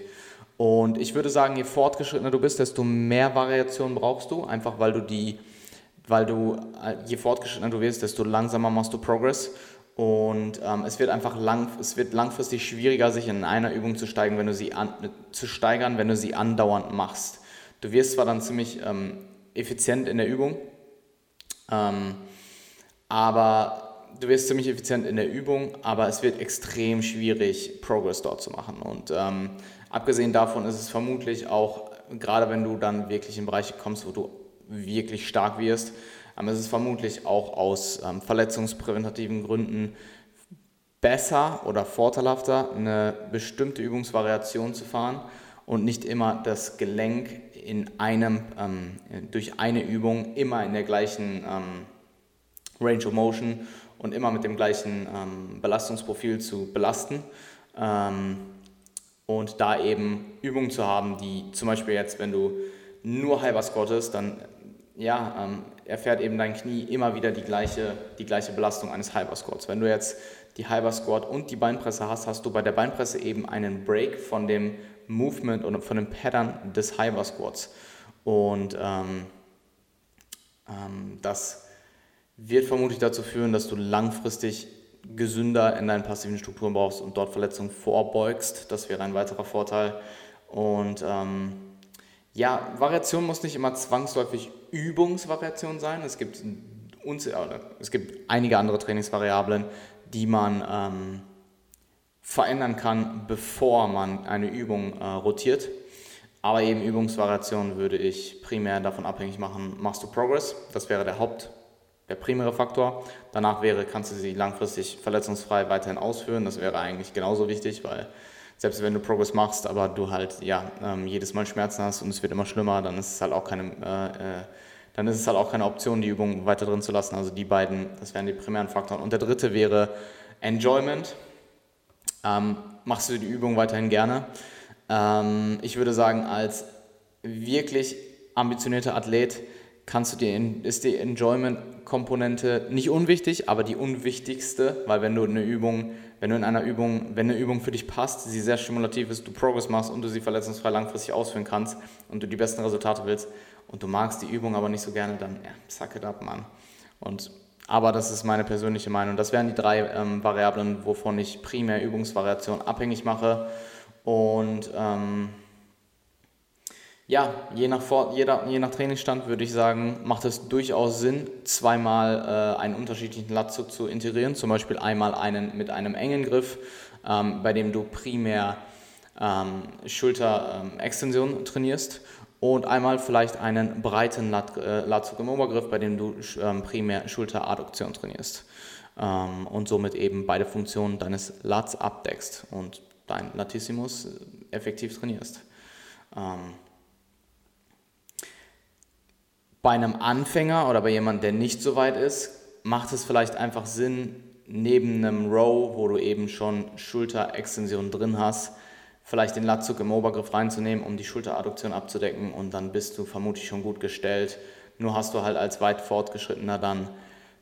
Und ich würde sagen, je fortgeschrittener du bist, desto mehr Variation brauchst du, einfach weil du die, weil du, äh, je fortgeschrittener du wirst, desto langsamer machst du Progress. Und ähm, es wird einfach lang, es wird langfristig schwieriger, sich in einer Übung zu, steigen, wenn du sie an, zu steigern, wenn du sie andauernd machst. Du wirst zwar dann ziemlich ähm, effizient in der Übung, ähm, aber du wirst ziemlich effizient in der Übung, aber es wird extrem schwierig, Progress dort zu machen. Und ähm, abgesehen davon ist es vermutlich auch, gerade wenn du dann wirklich in Bereiche kommst, wo du wirklich stark wirst, aber es ist vermutlich auch aus ähm, verletzungspräventativen Gründen besser oder vorteilhafter, eine bestimmte Übungsvariation zu fahren und nicht immer das Gelenk in einem, ähm, durch eine Übung immer in der gleichen ähm, Range of Motion und immer mit dem gleichen ähm, Belastungsprofil zu belasten. Ähm, und da eben Übungen zu haben, die zum Beispiel jetzt, wenn du nur halber squattest, dann ja, ähm, erfährt eben dein Knie immer wieder die gleiche, die gleiche Belastung eines Hyper Squats. Wenn du jetzt die Hyper Squat und die Beinpresse hast, hast du bei der Beinpresse eben einen Break von dem Movement und von dem Pattern des Hyper Squats. Und ähm, ähm, das wird vermutlich dazu führen, dass du langfristig gesünder in deinen passiven Strukturen brauchst und dort Verletzungen vorbeugst. Das wäre ein weiterer Vorteil. Und ähm, ja, Variation muss nicht immer zwangsläufig Übungsvariation sein. Es gibt, uns, es gibt einige andere Trainingsvariablen, die man ähm, verändern kann, bevor man eine Übung äh, rotiert. Aber eben Übungsvariation würde ich primär davon abhängig machen, machst du Progress? Das wäre der Haupt, der primäre Faktor. Danach wäre, kannst du sie langfristig verletzungsfrei weiterhin ausführen. Das wäre eigentlich genauso wichtig, weil selbst wenn du Progress machst, aber du halt ja ähm, jedes Mal Schmerzen hast und es wird immer schlimmer, dann ist es halt auch keine, äh, äh, dann ist es halt auch keine Option, die Übung weiter drin zu lassen. Also die beiden, das wären die primären Faktoren. Und der dritte wäre Enjoyment. Ähm, machst du die Übung weiterhin gerne? Ähm, ich würde sagen, als wirklich ambitionierter Athlet kannst du dir ist die Enjoyment-Komponente nicht unwichtig, aber die unwichtigste, weil wenn du eine Übung wenn du in einer Übung, wenn eine Übung für dich passt, sie sehr stimulativ ist, du Progress machst und du sie verletzungsfrei langfristig ausführen kannst und du die besten Resultate willst und du magst die Übung aber nicht so gerne, dann ja, suck it up, Mann. Und, aber das ist meine persönliche Meinung. Das wären die drei ähm, Variablen, wovon ich primär Übungsvariation abhängig mache. Und ähm, ja, je nach, Vor jeder, je nach Trainingsstand würde ich sagen, macht es durchaus Sinn, zweimal äh, einen unterschiedlichen Latzug zu integrieren. Zum Beispiel einmal einen mit einem engen Griff, ähm, bei dem du primär ähm, Schulterextension ähm, trainierst und einmal vielleicht einen breiten Lat äh, Latzug im Obergriff, bei dem du ähm, primär Schulteradduktion trainierst ähm, und somit eben beide Funktionen deines Lats abdeckst. Und dein Latissimus effektiv trainierst. Ähm, bei einem Anfänger oder bei jemandem, der nicht so weit ist, macht es vielleicht einfach Sinn, neben einem Row, wo du eben schon Schulterextension drin hast, vielleicht den Latzug im Obergriff reinzunehmen, um die Schulteradduktion abzudecken und dann bist du vermutlich schon gut gestellt. Nur hast du halt als weit fortgeschrittener dann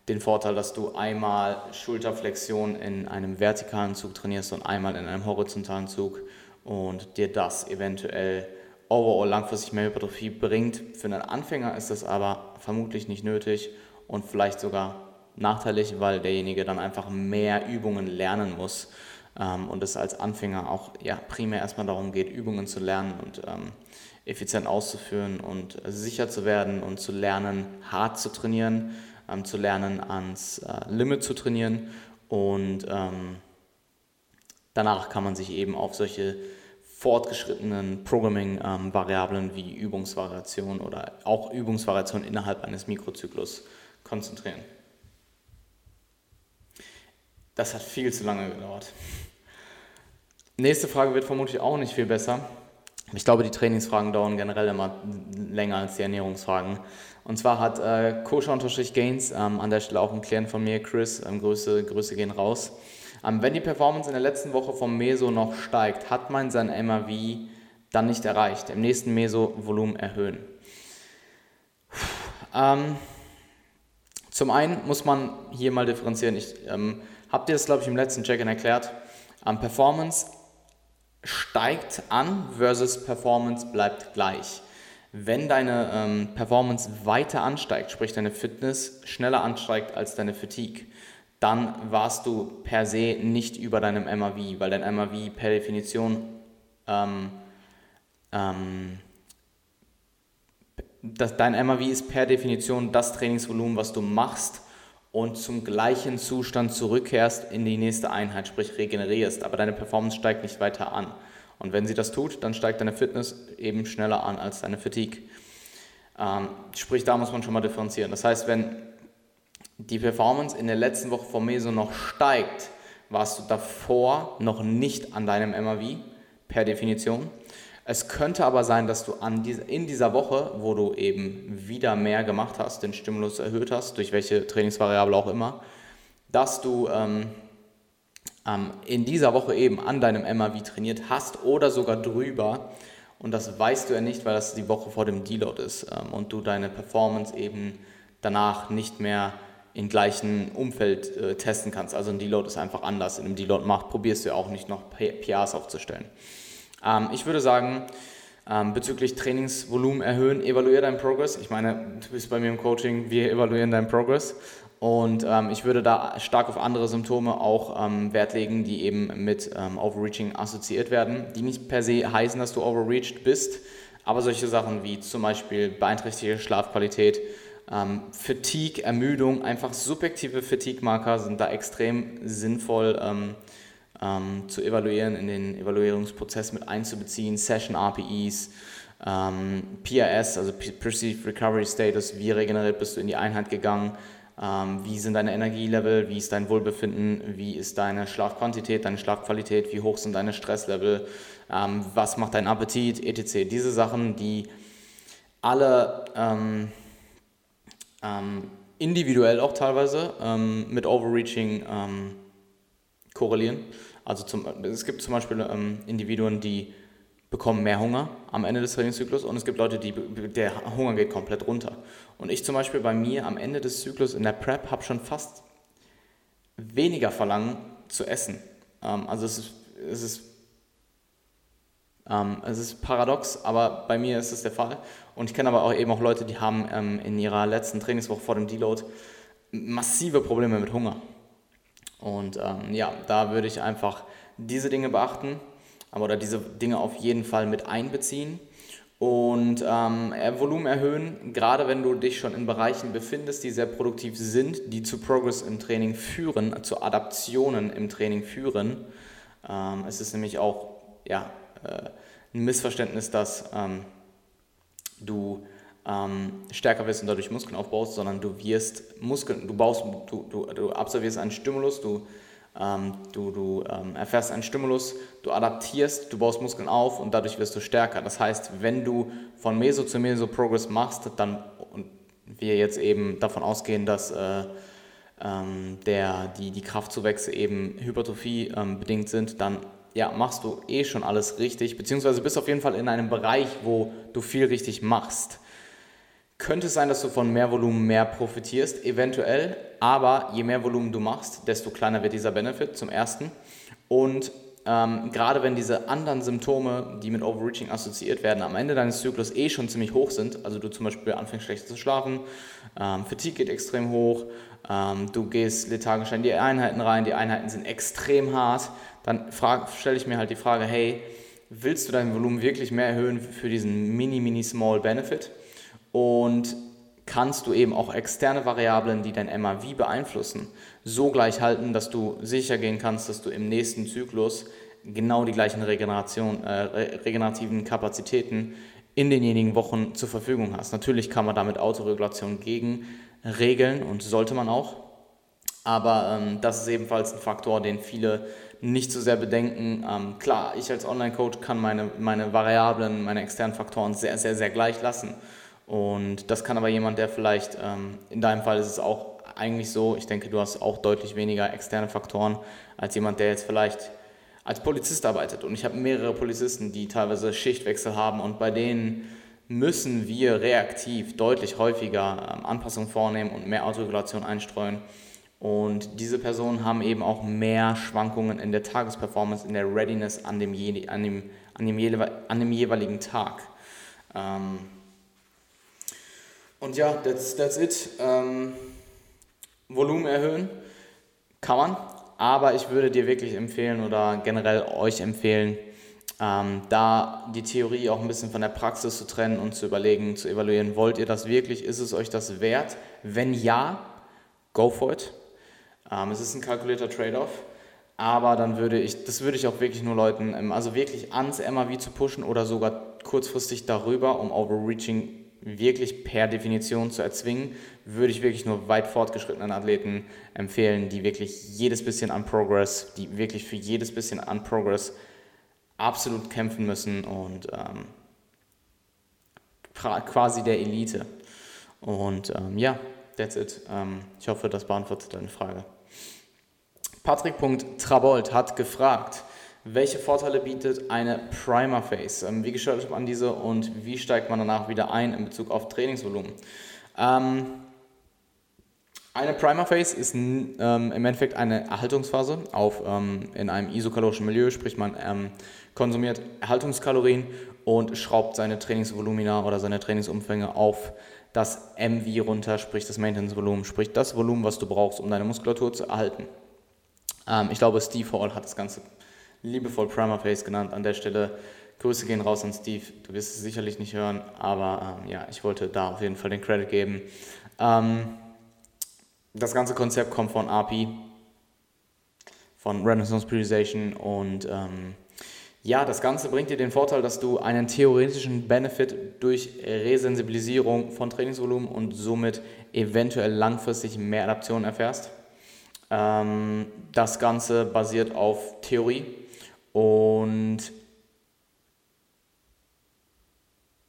den Vorteil, dass du einmal Schulterflexion in einem vertikalen Zug trainierst und einmal in einem horizontalen Zug und dir das eventuell overall langfristig mehr Hypertrophie bringt. Für einen Anfänger ist das aber vermutlich nicht nötig und vielleicht sogar nachteilig, weil derjenige dann einfach mehr Übungen lernen muss ähm, und es als Anfänger auch ja, primär erstmal darum geht, Übungen zu lernen und ähm, effizient auszuführen und sicher zu werden und zu lernen, hart zu trainieren ähm, zu lernen, ans äh, Limit zu trainieren und ähm, danach kann man sich eben auf solche fortgeschrittenen Programming-Variablen ähm, wie Übungsvariation oder auch Übungsvariation innerhalb eines Mikrozyklus konzentrieren. Das hat viel zu lange gedauert. Nächste Frage wird vermutlich auch nicht viel besser. Ich glaube, die Trainingsfragen dauern generell immer länger als die Ernährungsfragen. Und zwar hat äh, Koscher-Gains, ähm, an der Stelle auch ein Klient von mir, Chris, ähm, Grüße, Grüße gehen raus. Ähm, wenn die Performance in der letzten Woche vom Meso noch steigt, hat man sein MAV dann nicht erreicht. Im nächsten Meso Volumen erhöhen. Ähm, zum einen muss man hier mal differenzieren. Ich ähm, habe dir das, glaube ich, im letzten Check-in erklärt. Ähm, Performance steigt an versus Performance bleibt gleich. Wenn deine ähm, Performance weiter ansteigt, sprich deine Fitness schneller ansteigt als deine Fatigue, dann warst du per se nicht über deinem MAV, weil dein MAV per Definition ähm, ähm, das, dein MAV ist per Definition das Trainingsvolumen, was du machst und zum gleichen Zustand zurückkehrst in die nächste Einheit, sprich regenerierst, aber deine Performance steigt nicht weiter an. Und wenn sie das tut, dann steigt deine Fitness eben schneller an als deine Fatigue. Ähm, sprich, da muss man schon mal differenzieren. Das heißt, wenn die Performance in der letzten Woche vom Meso noch steigt, warst du davor noch nicht an deinem MAV per Definition. Es könnte aber sein, dass du an diese, in dieser Woche, wo du eben wieder mehr gemacht hast, den Stimulus erhöht hast, durch welche Trainingsvariable auch immer, dass du ähm, ähm, in dieser Woche eben an deinem MAV trainiert hast oder sogar drüber. Und das weißt du ja nicht, weil das die Woche vor dem Deload ist ähm, und du deine Performance eben danach nicht mehr im gleichen Umfeld äh, testen kannst. Also ein Deload ist einfach anders. In einem Deload macht, probierst du ja auch nicht noch PRs aufzustellen. Ähm, ich würde sagen, ähm, bezüglich Trainingsvolumen erhöhen, evaluiere deinen Progress. Ich meine, du bist bei mir im Coaching, wir evaluieren deinen Progress. Und ähm, ich würde da stark auf andere Symptome auch ähm, Wert legen, die eben mit ähm, Overreaching assoziiert werden, die nicht per se heißen, dass du overreached bist, aber solche Sachen wie zum Beispiel beeinträchtigte Schlafqualität, ähm, Fatigue, Ermüdung, einfach subjektive Fatigue-Marker sind da extrem sinnvoll ähm, ähm, zu evaluieren, in den Evaluierungsprozess mit einzubeziehen, Session-RPEs, PRS, also Perceived Recovery Status, wie regeneriert bist du in die Einheit gegangen, ähm, wie sind deine Energielevel, wie ist dein Wohlbefinden, wie ist deine Schlafquantität, deine Schlafqualität, wie hoch sind deine Stresslevel, ähm, was macht dein Appetit, etc. Diese Sachen, die alle ähm, ähm individuell auch teilweise ähm, mit Overreaching ähm, korrelieren. Also zum, es gibt zum Beispiel Individuen, die bekommen mehr Hunger am Ende des Trainingszyklus und es gibt Leute, die der Hunger geht komplett runter. Und ich zum Beispiel bei mir am Ende des Zyklus in der Prep habe schon fast weniger Verlangen zu essen. Ähm, also es ist, es ist ähm, es ist paradox, aber bei mir ist es der Fall. Und ich kenne aber auch eben auch Leute, die haben ähm, in ihrer letzten Trainingswoche vor dem Deload massive Probleme mit Hunger. Und ähm, ja, da würde ich einfach diese Dinge beachten oder diese Dinge auf jeden Fall mit einbeziehen und ähm, Volumen erhöhen, gerade wenn du dich schon in Bereichen befindest, die sehr produktiv sind, die zu Progress im Training führen, zu Adaptionen im Training führen. Ähm, es ist nämlich auch ja, äh, ein Missverständnis, dass ähm, du ähm, stärker wirst und dadurch Muskeln aufbaust, sondern du wirst Muskeln, du baust, du, du, du absolvierst einen Stimulus, du Ähm, du du ähm, erfährst einen Stimulus, du adaptierst, du baust Muskeln auf und dadurch wirst du stärker. Das heißt, wenn du von Meso zu Meso Progress machst, dann und wir jetzt eben davon ausgehen, dass äh, ähm, der, die, die Kraftzuwächse eben Hypertrophie ähm, bedingt sind, dann ja, machst du eh schon alles richtig, beziehungsweise bist auf jeden Fall in einem Bereich, wo du viel richtig machst. Könnte es sein, dass du von mehr Volumen mehr profitierst, eventuell, aber je mehr Volumen du machst, desto kleiner wird dieser Benefit zum ersten. Und ähm, gerade wenn diese anderen Symptome, die mit Overreaching assoziiert werden, am Ende deines Zyklus eh schon ziemlich hoch sind, also du zum Beispiel anfängst schlecht zu schlafen, ähm, Fatigue geht extrem hoch, ähm, du gehst lethargisch in die Einheiten rein, die Einheiten sind extrem hart, dann stelle ich mir halt die Frage, hey, willst du dein Volumen wirklich mehr erhöhen für diesen mini, mini small Benefit? und kannst du eben auch externe Variablen, die dein MAV beeinflussen, so gleich halten, dass du sicher gehen kannst, dass du im nächsten Zyklus genau die gleichen Regeneration, äh, regenerativen Kapazitäten in denjenigen Wochen zur Verfügung hast. Natürlich kann man damit Autoregulation gegen regeln und sollte man auch, aber ähm, das ist ebenfalls ein Faktor, den viele nicht so sehr bedenken. Ähm, klar, ich als Online-Coach kann meine, meine Variablen, meine externen Faktoren sehr, sehr, sehr gleich lassen und das kann aber jemand, der vielleicht, ähm, in deinem Fall ist es auch eigentlich so, ich denke, du hast auch deutlich weniger externe Faktoren als jemand, der jetzt vielleicht als Polizist arbeitet. Und ich habe mehrere Polizisten, die teilweise Schichtwechsel haben und bei denen müssen wir reaktiv deutlich häufiger ähm, Anpassungen vornehmen und mehr Autoregulation einstreuen. Und diese Personen haben eben auch mehr Schwankungen in der Tagesperformance, in der Readiness an dem, an dem, an dem, an dem jeweiligen Tag. Ähm, und ja, that's, that's it. Ähm, Volumen erhöhen kann man, aber ich würde dir wirklich empfehlen oder generell euch empfehlen, ähm, da die Theorie auch ein bisschen von der Praxis zu trennen und zu überlegen, zu evaluieren, wollt ihr das wirklich, ist es euch das wert? Wenn ja, go for it. Ähm, es ist ein kalkulierter Trade-off, aber dann würde ich, das würde ich auch wirklich nur Leuten, ähm, also wirklich ans MAV zu pushen oder sogar kurzfristig darüber, um Overreaching wirklich per Definition zu erzwingen, würde ich wirklich nur weit fortgeschrittenen Athleten empfehlen, die wirklich jedes bisschen an Progress, die wirklich für jedes bisschen an Progress absolut kämpfen müssen und ähm, quasi der Elite. Und ähm, ja, that's it. Ähm, ich hoffe, das beantwortet deine Frage. Patrick.Trabold hat gefragt, welche Vorteile bietet eine Primer Phase? Ähm, wie gestaltet man diese und wie steigt man danach wieder ein in Bezug auf Trainingsvolumen? Ähm, eine Primer Phase ist ähm, im Endeffekt eine Erhaltungsphase auf, ähm, in einem isokalorischen Milieu, sprich man ähm, konsumiert Erhaltungskalorien und schraubt seine Trainingsvolumina oder seine Trainingsumfänge auf das MV runter, sprich das Maintenance-Volumen, sprich das Volumen, was du brauchst, um deine Muskulatur zu erhalten. Ähm, ich glaube, Steve Hall hat das Ganze liebevoll Primer Face genannt. An der Stelle Grüße gehen raus an Steve. Du wirst es sicherlich nicht hören, aber ähm, ja, ich wollte da auf jeden Fall den Credit geben. Ähm, das ganze Konzept kommt von API, von Renaissance Periodization und ähm, ja, das Ganze bringt dir den Vorteil, dass du einen theoretischen Benefit durch Resensibilisierung von Trainingsvolumen und somit eventuell langfristig mehr Adaption erfährst. Ähm, das Ganze basiert auf Theorie, und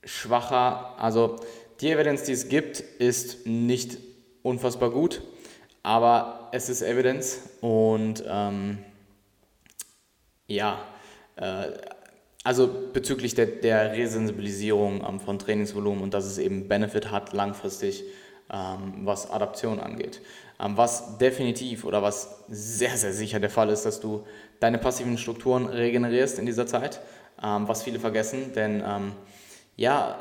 schwacher, also die Evidenz, die es gibt, ist nicht unfassbar gut, aber es ist Evidenz und ähm, ja, äh, also bezüglich der, der Resensibilisierung ähm, von Trainingsvolumen und dass es eben Benefit hat langfristig, was Adaption angeht. Ähm, was definitiv oder was sehr, sehr sicher der Fall ist, dass du deine passiven Strukturen regenerierst in dieser Zeit, ähm, was viele vergessen, denn ähm, ja,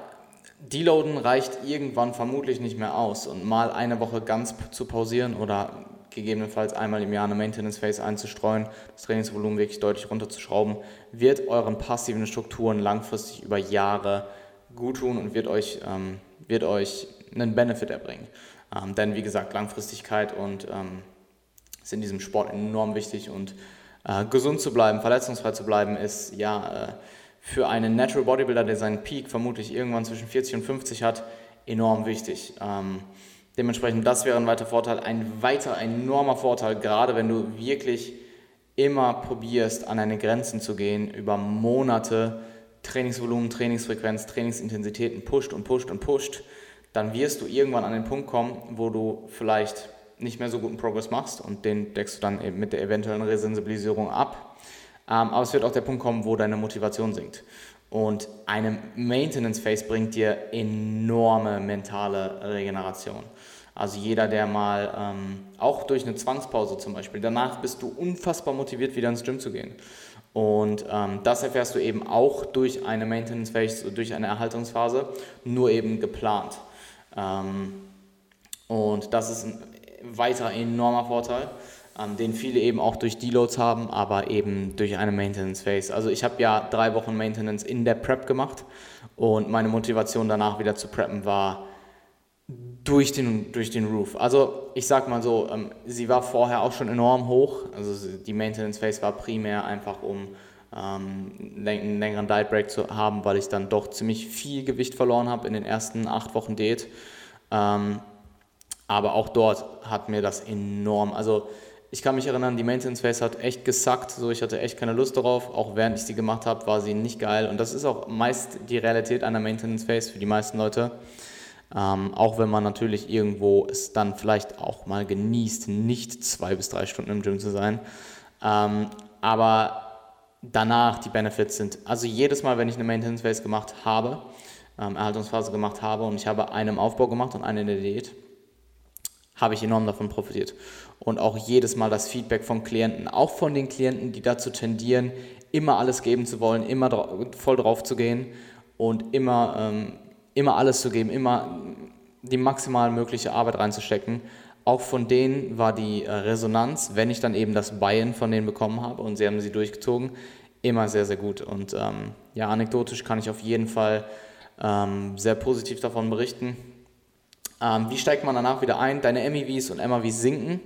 Deloaden reicht irgendwann vermutlich nicht mehr aus und mal eine Woche ganz zu pausieren oder gegebenenfalls einmal im Jahr eine Maintenance Phase einzustreuen, das Trainingsvolumen wirklich deutlich runterzuschrauben, wird euren passiven Strukturen langfristig über Jahre gut tun und wird euch, ähm, wird euch einen Benefit erbringen. Ähm, denn wie gesagt, Langfristigkeit und ähm, ist in diesem Sport enorm wichtig und äh, gesund zu bleiben, verletzungsfrei zu bleiben, ist ja äh, für einen Natural Bodybuilder, der seinen Peak vermutlich irgendwann zwischen 40 und 50 hat, enorm wichtig. Ähm, dementsprechend, das wäre ein weiterer Vorteil. Ein weiterer enormer Vorteil, gerade wenn du wirklich immer probierst, an deine Grenzen zu gehen, über Monate Trainingsvolumen, Trainingsfrequenz, Trainingsintensitäten pusht und pusht und pusht, dann wirst du irgendwann an den Punkt kommen, wo du vielleicht nicht mehr so guten Progress machst und den deckst du dann eben mit der eventuellen Resensibilisierung ab. Ähm, aber es wird auch der Punkt kommen, wo deine Motivation sinkt. Und eine Maintenance Phase bringt dir enorme mentale Regeneration. Also jeder, der mal, ähm, auch durch eine Zwangspause zum Beispiel, danach bist du unfassbar motiviert, wieder ins Gym zu gehen. Und ähm, das erfährst du eben auch durch eine Maintenance Phase, durch eine Erhaltungsphase, nur eben geplant. Ähm, und das ist ein weiterer enormer Vorteil, ähm, den viele eben auch durch Deloads haben, aber eben durch eine Maintenance Phase. Also ich habe ja drei Wochen Maintenance in der Prep gemacht und meine Motivation danach wieder zu preppen war durch den, durch den Roof. Also ich sag mal so, ähm, sie war vorher auch schon enorm hoch. Also die Maintenance Phase war primär einfach um ähm, einen längeren Diet Break zu haben, weil ich dann doch ziemlich viel Gewicht verloren habe in den ersten acht Wochen Diät. Ähm, aber auch dort hat mir das enorm, also ich kann mich erinnern, die Maintenance Phase hat echt gesackt, so ich hatte echt keine Lust darauf. Auch während ich sie gemacht habe, war sie nicht geil. Und das ist auch meist die Realität einer Maintenance Phase für die meisten Leute. Ähm, auch wenn man natürlich irgendwo es dann vielleicht auch mal genießt, nicht zwei bis drei Stunden im Gym zu sein. Ähm, aber danach die Benefits sind, also jedes Mal, wenn ich eine Maintenance Phase gemacht habe, ähm, Erhaltungsphase gemacht habe und ich habe einen im Aufbau gemacht und einen in der Diät, habe ich enorm davon profitiert. Und auch jedes Mal das Feedback von Klienten, auch von den Klienten, die dazu tendieren, immer alles geben zu wollen, immer dra voll drauf zu gehen und immer, ähm, immer alles zu geben, immer die maximal mögliche Arbeit reinzustecken. Auch von denen war die äh, Resonanz, wenn ich dann eben das Buy-in von denen bekommen habe und sie haben sie durchgezogen, immer sehr, sehr gut. Und ähm, ja, anekdotisch kann ich auf jeden Fall ähm, sehr positiv davon berichten. Ähm, wie steigt man danach wieder ein? Deine MEVs und MAVs sinken,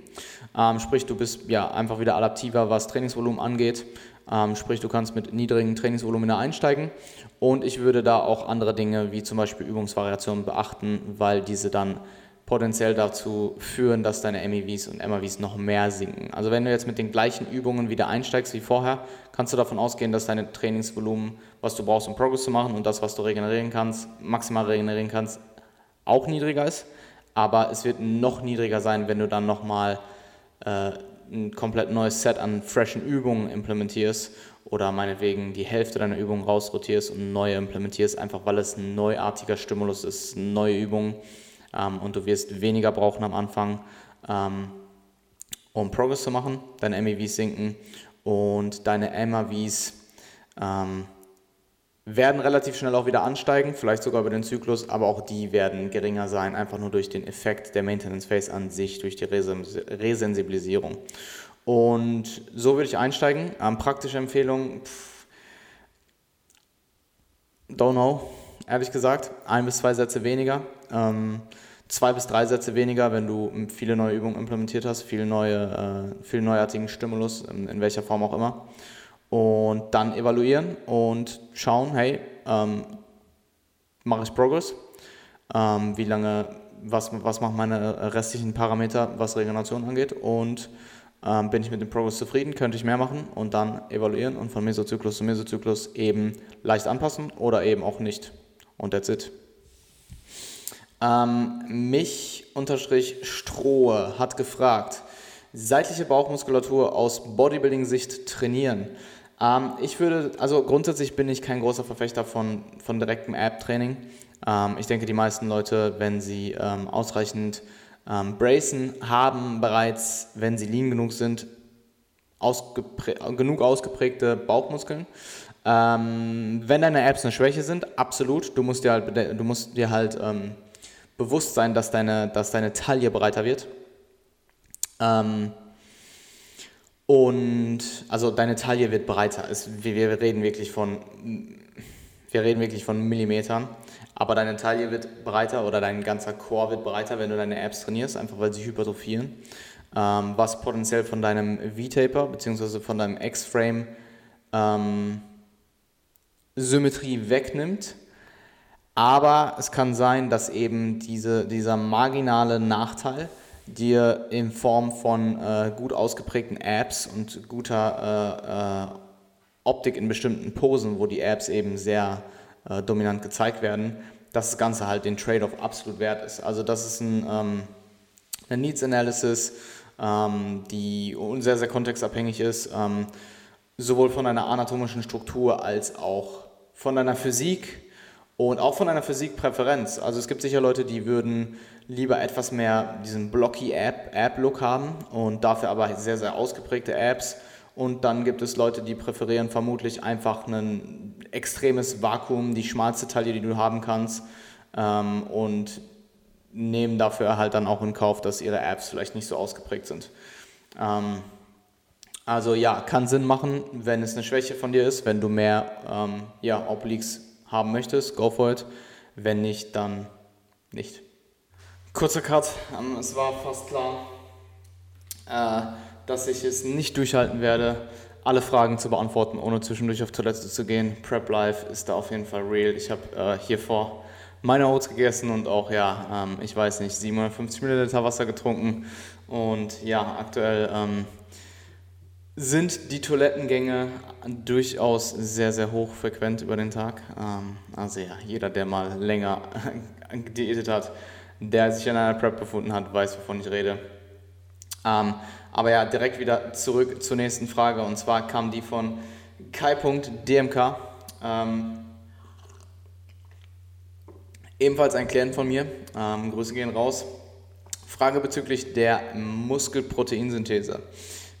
ähm, sprich du bist ja einfach wieder adaptiver, was Trainingsvolumen angeht. Ähm, sprich, du kannst mit niedrigen Trainingsvolumina einsteigen und ich würde da auch andere Dinge wie zum Beispiel Übungsvariationen beachten, weil diese dann potenziell dazu führen, dass deine MEVs und MAVs noch mehr sinken. Also wenn du jetzt mit den gleichen Übungen wieder einsteigst wie vorher, kannst du davon ausgehen, dass deine Trainingsvolumen, was du brauchst, um Progress zu machen und das, was du regenerieren kannst, maximal regenerieren kannst, auch niedriger ist. Aber es wird noch niedriger sein, wenn du dann nochmal äh, ein komplett neues Set an freshen Übungen implementierst oder meinetwegen die Hälfte deiner Übungen rausrotierst und neue implementierst, einfach weil es ein neuartiger Stimulus ist, neue Übungen und du wirst weniger brauchen am Anfang, ähm, um Progress zu machen. Deine MEVs sinken und deine MAVs ähm, werden relativ schnell auch wieder ansteigen, vielleicht sogar über den Zyklus, aber auch die werden geringer sein, einfach nur durch den Effekt der Maintenance Phase an sich, durch die Resensibilisierung. Und so würde ich einsteigen. Ähm, praktische Empfehlung, pff, don't know, ehrlich gesagt, ein bis zwei Sätze weniger. Ähm, zwei bis drei Sätze weniger, wenn du viele neue Übungen implementiert hast, viel, neue, äh, viel neuartigen Stimulus, in, in welcher Form auch immer und dann evaluieren und schauen, hey, ähm, mache ich Progress? Ähm, wie lange, was, was machen meine restlichen Parameter, was Regeneration angeht und ähm, bin ich mit dem Progress zufrieden, könnte ich mehr machen und dann evaluieren und von Mesozyklus zu Mesozyklus eben leicht anpassen oder eben auch nicht. Und that's it. Ähm, mich unterstrich Strohe hat gefragt, seitliche Bauchmuskulatur aus Bodybuilding-Sicht trainieren. Ähm, ich würde, also grundsätzlich bin ich kein großer Verfechter von, von direktem App-Training. Ähm, ich denke, die meisten Leute, wenn sie ähm, ausreichend ähm, Bracen haben, bereits, wenn sie lean genug sind, ausgeprä genug ausgeprägte Bauchmuskeln. Ähm, wenn deine Apps eine Schwäche sind, absolut. Du musst dir halt, du musst dir halt ähm, bewusst sein, dass deine, dass deine Taille breiter wird. Ähm, und also deine Taille wird breiter. Es, wir reden wirklich von wir reden wirklich von Millimetern. Aber deine Taille wird breiter oder dein ganzer Core wird breiter, wenn du deine Apps trainierst, einfach weil sie hypertrophieren. Ähm, was potenziell von deinem V-Taper bzw. von deinem X-Frame ähm, Symmetrie wegnimmt. Aber es kann sein, dass eben diese, dieser marginale Nachteil dir in Form von äh, gut ausgeprägten Apps und guter äh, äh, Optik in bestimmten Posen, wo die Apps eben sehr äh, dominant gezeigt werden, dass das Ganze halt den Trade-off absolut wert ist. Also das ist ein, ähm, eine Needs Analysis, ähm, die sehr, sehr kontextabhängig ist, ähm, sowohl von deiner anatomischen Struktur als auch von deiner Physik und auch von deiner Physikpräferenz. Also es gibt sicher Leute, die würden lieber etwas mehr diesen blocky App-Look haben und dafür aber sehr, sehr ausgeprägte Apps. Und dann gibt es Leute, die präferieren vermutlich einfach ein extremes Vakuum, die schmalste Taille, die du haben kannst. Ähm, und nehmen dafür halt dann auch in Kauf, dass ihre Apps vielleicht nicht so ausgeprägt sind. Ähm, also ja, kann Sinn machen, wenn es eine Schwäche von dir ist, wenn du mehr ähm, ja, Obliques haben möchtest, go for it. Wenn nicht, dann nicht. Kurzer Cut, ähm, es war fast klar, äh, dass ich es nicht durchhalten werde, alle Fragen zu beantworten, ohne zwischendurch auf Toilette zu gehen. Prep Life ist da auf jeden Fall real. Ich habe äh, hier vor meine Oats gegessen und auch, ja, ähm, ich weiß nicht, 750 Milliliter Wasser getrunken. Und ja, aktuell ähm, sind die Toilettengänge durchaus sehr, sehr hochfrequent über den Tag. Ähm, also ja, jeder, der mal länger diätet hat, der sich in einer Prep befunden hat, weiß, wovon ich rede. Ähm, aber ja, direkt wieder zurück zur nächsten Frage. Und zwar kam die von Kai.dmk. Ähm, Ebenfalls ein Klient von mir, Grüße gehen raus. Frage bezüglich der Muskelproteinsynthese.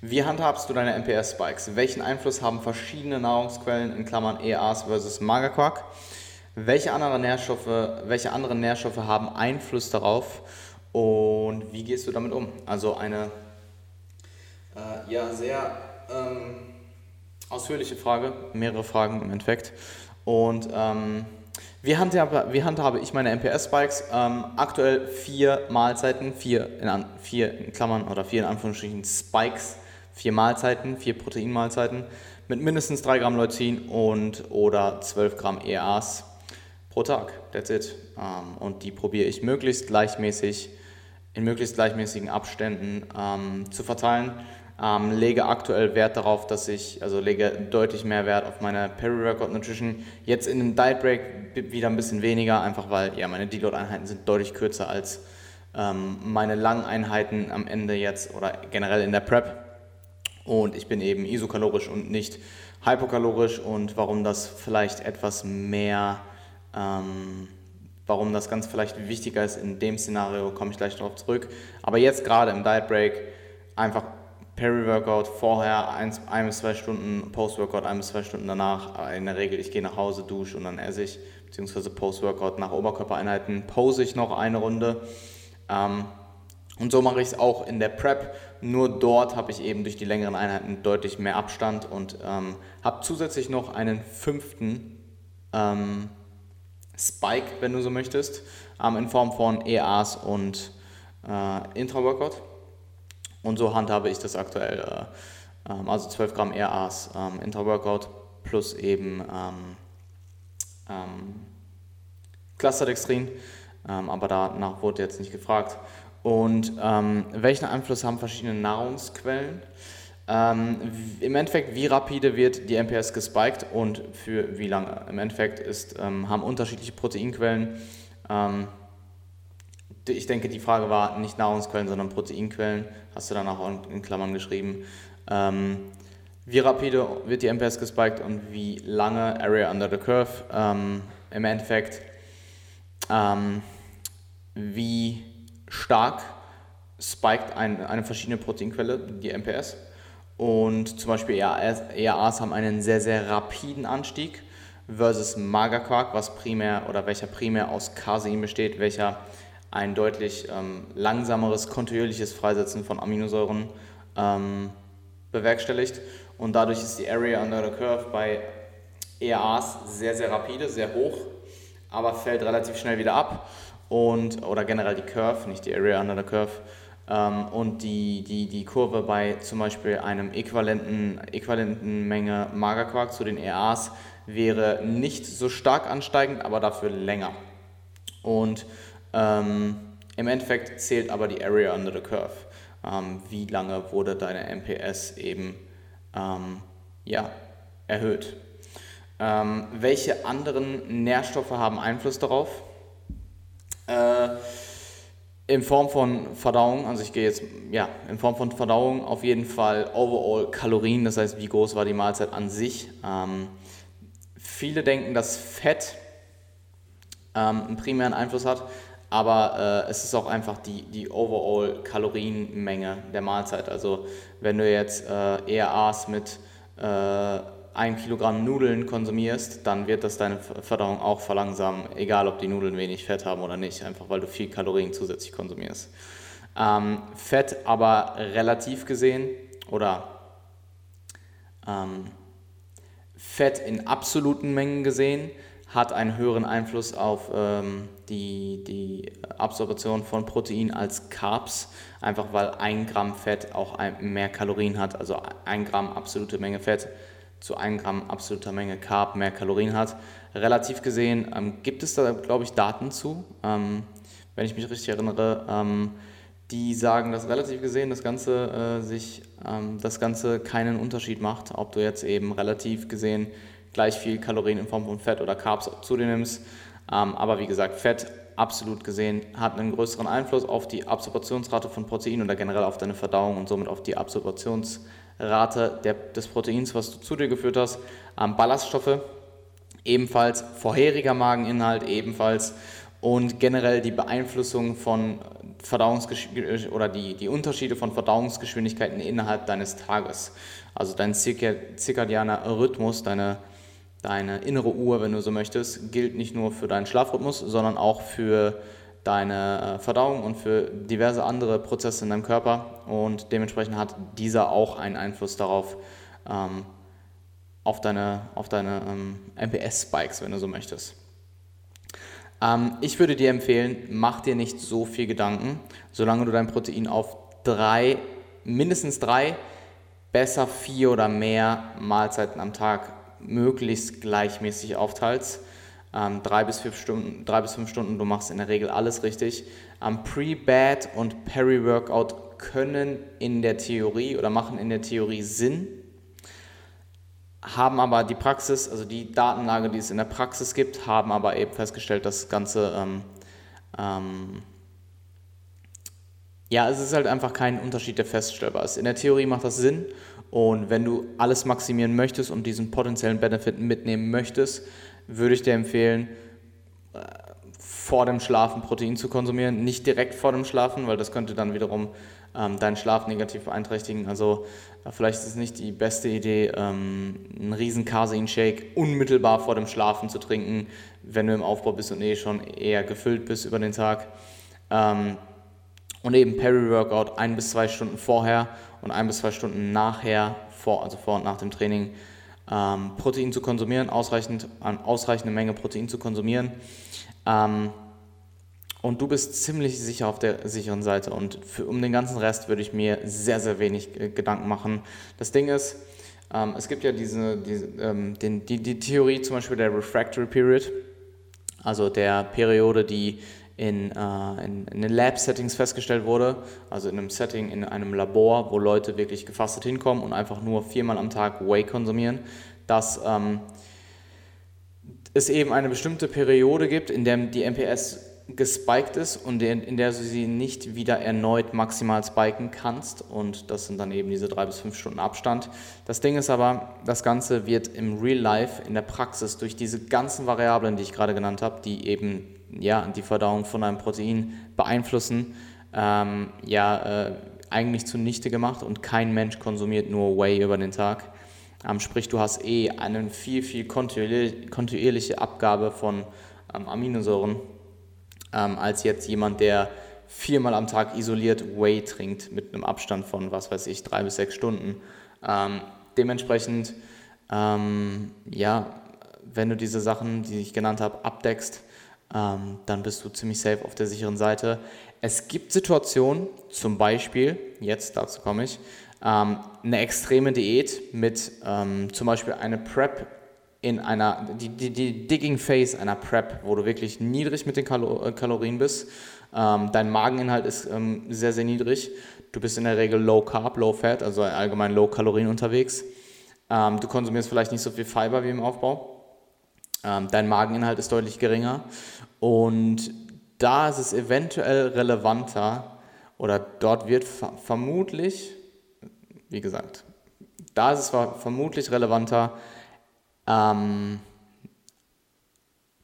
Wie handhabst du deine MPS-Spikes? Welchen Einfluss haben verschiedene Nahrungsquellen in Klammern EAs versus Magerquark? Welche anderen Nährstoffe, welche anderen Nährstoffe haben Einfluss darauf und wie gehst du damit um? Also eine äh, ja, sehr ähm, ausführliche Frage, mehrere Fragen im Endeffekt. Und ähm, wie handhabe, wie handhabe ich meine MPS-Spikes? Ähm, aktuell vier Mahlzeiten, vier in, vier in Klammern oder vier in Anführungsstrichen Spikes, vier Mahlzeiten, vier Proteinmahlzeiten mit mindestens 3 Gramm Leucin und oder 12 Gramm EAs pro Tag. That's it. Ähm, und die probiere ich möglichst gleichmäßig, in möglichst gleichmäßigen Abständen ähm, zu verteilen ähm, lege aktuell Wert darauf, dass ich, also lege deutlich mehr Wert auf meine Peri-Workout Nutrition. Jetzt in einem Diet Break wieder ein bisschen weniger, einfach weil ja meine Deload-Einheiten sind deutlich kürzer als ähm, meine langen Einheiten am Ende jetzt oder generell in der Prep. Und ich bin eben isokalorisch und nicht hypokalorisch und warum das vielleicht etwas mehr, ähm, warum das ganz vielleicht wichtiger ist in dem Szenario, komme ich gleich darauf zurück. Aber jetzt gerade im Diet Break einfach Peri-Workout vorher ein, ein bis zwei Stunden, Post-Workout ein bis zwei Stunden danach. In der Regel, ich gehe nach Hause, dusche und dann esse ich, beziehungsweise Post-Workout nach Oberkörpereinheiten pose ich noch eine Runde. Ähm, und so mache ich es auch in der Prep. Nur dort habe ich eben durch die längeren Einheiten deutlich mehr Abstand und ähm, habe zusätzlich noch einen fünften ähm, Spike, wenn du so möchtest, ähm, in Form von EAs und äh, Intra-Workout. Und so handhabe ich das aktuell. Äh, ähm, also 12 Gramm RAs ähm, Intra-Workout plus eben ähm, ähm, Clusterdextrin. Ähm, aber danach wurde jetzt nicht gefragt. Und ähm, welchen Einfluss haben verschiedene Nahrungsquellen? Ähm, Im Endeffekt, wie rapide wird die MPS gespiked und für wie lange? Im Endeffekt ist, ähm, haben unterschiedliche Proteinquellen ähm, ich denke, die Frage war nicht Nahrungsquellen, sondern Proteinquellen. Hast du dann auch in Klammern geschrieben. Ähm, wie rapide wird die MPS gespiked und wie lange Area under the Curve? Ähm, Im Endeffekt, wie stark spiked ein, eine verschiedene Proteinquelle, die MPS. Und zum Beispiel ERAs, ERAs haben einen sehr, sehr rapiden Anstieg versus Magerquark, was primär oder welcher primär aus Casein besteht, welcher ein deutlich ähm, langsameres, kontinuierliches Freisetzen von Aminosäuren ähm, bewerkstelligt. Und dadurch ist die Area under the Curve bei ERAs sehr, sehr rapide, sehr hoch, aber fällt relativ schnell wieder ab. Und, oder generell die Curve, nicht die Area under the Curve. Ähm, und die, die, die Kurve bei zum Beispiel einem äquivalenten, äquivalenten Menge Magerquark zu den ERAs wäre nicht so stark ansteigend, aber dafür länger. Und ähm, Im Endeffekt zählt aber die Area under the Curve. Ähm, wie lange wurde deine MPS eben ähm, ja, erhöht? Ähm, welche anderen Nährstoffe haben Einfluss darauf? Äh, in Form von Verdauung, also ich gehe jetzt, ja, in Form von Verdauung auf jeden Fall overall Kalorien, das heißt, wie groß war die Mahlzeit an sich. Ähm, viele denken, dass Fett ähm, einen primären Einfluss hat, aber äh, es ist auch einfach die, die overall Kalorienmenge der Mahlzeit. Also wenn du jetzt äh, eher aß mit äh, ein Kilogramm Nudeln konsumierst, dann wird das deine Verdauung auch verlangsamen, egal ob die Nudeln wenig Fett haben oder nicht, einfach weil du viel Kalorien zusätzlich konsumierst. Ähm, Fett aber relativ gesehen oder ähm, Fett in absoluten Mengen gesehen hat einen höheren Einfluss auf ähm, die, die Absorption von Protein als Carbs, einfach weil ein Gramm Fett auch mehr Kalorien hat, also ein Gramm absolute Menge Fett zu 1 Gramm absoluter Menge Carb mehr Kalorien hat. Relativ gesehen ähm, gibt es da, glaube ich, Daten zu, ähm, wenn ich mich richtig erinnere, ähm, die sagen, dass relativ gesehen das Ganze, äh, sich, ähm, das Ganze keinen Unterschied macht, ob du jetzt eben relativ gesehen gleich viel Kalorien in Form von Fett oder Carbs zu dir nimmst. Ähm, aber wie gesagt, Fett absolut gesehen hat einen größeren Einfluss auf die Absorptionsrate von Protein oder generell auf deine Verdauung und somit auf die Absorptionsrate Rate der, des Proteins, was du zu dir geführt hast. Ähm, Ballaststoffe ebenfalls, vorheriger Mageninhalt ebenfalls und generell die Beeinflussung von Verdauungsgesch oder die, die Unterschiede von Verdauungsgeschwindigkeiten innerhalb deines Tages. Also dein zirkadianer Rhythmus, deine, deine innere Uhr, wenn du so möchtest, gilt nicht nur für deinen Schlafrhythmus, sondern auch für deine äh, Verdauung und für diverse andere Prozesse in deinem Körper und dementsprechend hat dieser auch einen Einfluss darauf, ähm, auf deine, auf deine ähm, MPS-Spikes, wenn du so möchtest. Ähm, ich würde dir empfehlen, mach dir nicht so viel Gedanken, solange du dein Protein auf drei, mindestens drei, besser vier oder mehr Mahlzeiten am Tag möglichst gleichmäßig aufteilst ähm, drei, bis fünf Stunden, drei bis fünf Stunden, du machst in der Regel alles richtig. Ähm, Pre-Bad und Peri-Workout können in der Theorie oder machen in der Theorie Sinn, haben aber die Praxis, also die Datenlage, die es in der Praxis gibt, haben aber eben festgestellt, dass das Ganze, ähm, ähm, ja, es ist halt einfach kein Unterschied, der feststellbar ist. In der Theorie macht das Sinn und wenn du alles maximieren möchtest und diesen potenziellen Benefit mitnehmen möchtest, würde ich dir empfehlen, äh, vor dem Schlafen Protein zu konsumieren. Nicht direkt vor dem Schlafen, weil das könnte dann wiederum ähm, deinen Schlaf negativ beeinträchtigen. Also äh, vielleicht ist es nicht die beste Idee, ähm, einen riesen Casein-Shake unmittelbar vor dem Schlafen zu trinken, wenn du im Aufbau bist und eh schon eher gefüllt bist über den Tag. Ähm, und eben Peri-Workout ein bis zwei Stunden vorher und ein bis zwei Stunden nachher, vor, also vor und nach dem Training, ähm, Protein zu konsumieren, ausreichend, an ausreichende Menge Protein zu konsumieren. Ähm, und du bist ziemlich sicher auf der sicheren Seite. Und für, um den ganzen Rest würde ich mir sehr, sehr wenig äh, Gedanken machen. Das Ding ist, ähm, es gibt ja diese, diese ähm, den, die, die Theorie zum Beispiel der Refractory Period, also der Periode, die in, äh, in, in den Lab-Settings festgestellt wurde, also in einem Setting, in einem Labor, wo Leute wirklich gefastet hinkommen und einfach nur viermal am Tag Whey konsumieren, dass ähm, es eben eine bestimmte Periode gibt, in der die MPS gespiked ist und in, der du sie nicht wieder erneut maximal spiken kannst und das sind dann eben diese drei bis fünf Stunden Abstand. Das Ding ist aber, das Ganze wird im Real Life, in der Praxis durch diese ganzen Variablen, die ich gerade genannt habe, die eben ja, die Verdauung von einem Protein beeinflussen, ähm, ja, äh, eigentlich zunichte gemacht und kein Mensch konsumiert nur Whey über den Tag. Ähm, sprich, du hast eh eine viel, viel kontinuierliche Abgabe von ähm, Aminosäuren ähm, als jetzt jemand, der viermal am Tag isoliert Whey trinkt mit einem Abstand von, was weiß ich, drei bis sechs Stunden. Ähm, dementsprechend, ähm, ja, wenn du diese Sachen, die ich genannt habe, abdeckst, ähm, dann bist du ziemlich safe auf der sicheren Seite. Es gibt Situationen, zum Beispiel, jetzt dazu komme ich, ähm, eine extreme Diät mit ähm, zum Beispiel eine Prep in einer, die, die, die Digging Phase einer Prep, wo du wirklich niedrig mit den Kalo Kalorien bist. Ähm, dein Mageninhalt ist ähm, sehr, sehr niedrig. Du bist in der Regel Low Carb, Low Fat, also allgemein Low Kalorien unterwegs. Ähm, du konsumierst vielleicht nicht so viel Fiber wie im Aufbau. Ähm, dein Mageninhalt ist deutlich geringer. Und da ist es eventuell relevanter oder dort wird ver vermutlich, wie gesagt, da ist es vermutlich relevanter, ähm,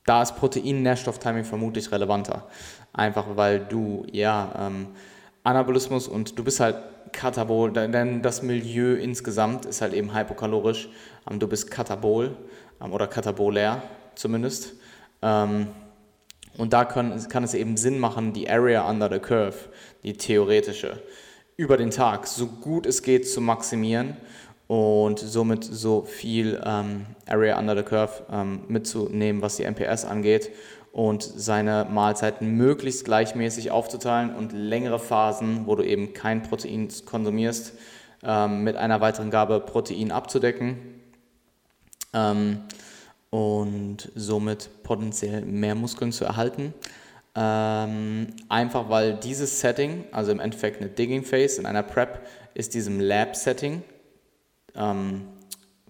da ist Protein-Nährstofftiming vermutlich relevanter. Einfach weil du, ja, ähm, Anabolismus und du bist halt Katabol, denn das Milieu insgesamt ist halt eben hypokalorisch. Ähm, du bist Katabol ähm, oder katabolär zumindest. Ähm, und da kann, kann es eben Sinn machen, die Area under the Curve, die theoretische, über den Tag so gut es geht zu maximieren und somit so viel ähm, Area under the Curve ähm, mitzunehmen, was die MPS angeht und seine Mahlzeiten möglichst gleichmäßig aufzuteilen und längere Phasen, wo du eben kein Protein konsumierst, ähm, mit einer weiteren Gabe Protein abzudecken ähm, und somit potenziell mehr Muskeln zu erhalten. Ähm, einfach weil dieses Setting, also im Endeffekt eine Digging Phase in einer Prep, ist diesem Lab-Setting ähm,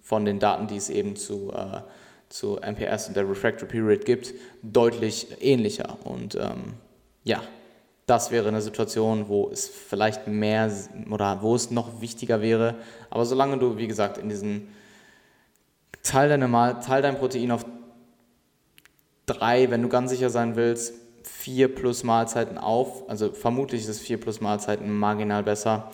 von den Daten, die es eben zu, äh, zu MPS und der Refractory Period gibt, deutlich ähnlicher. Und ähm, ja, das wäre eine Situation, wo es vielleicht mehr oder wo es noch wichtiger wäre. Aber solange du, wie gesagt, in diesen Teil, deine Mal, teil dein Protein auf drei, wenn du ganz sicher sein willst, vier plus Mahlzeiten auf. Also vermutlich ist es vier plus Mahlzeiten marginal besser.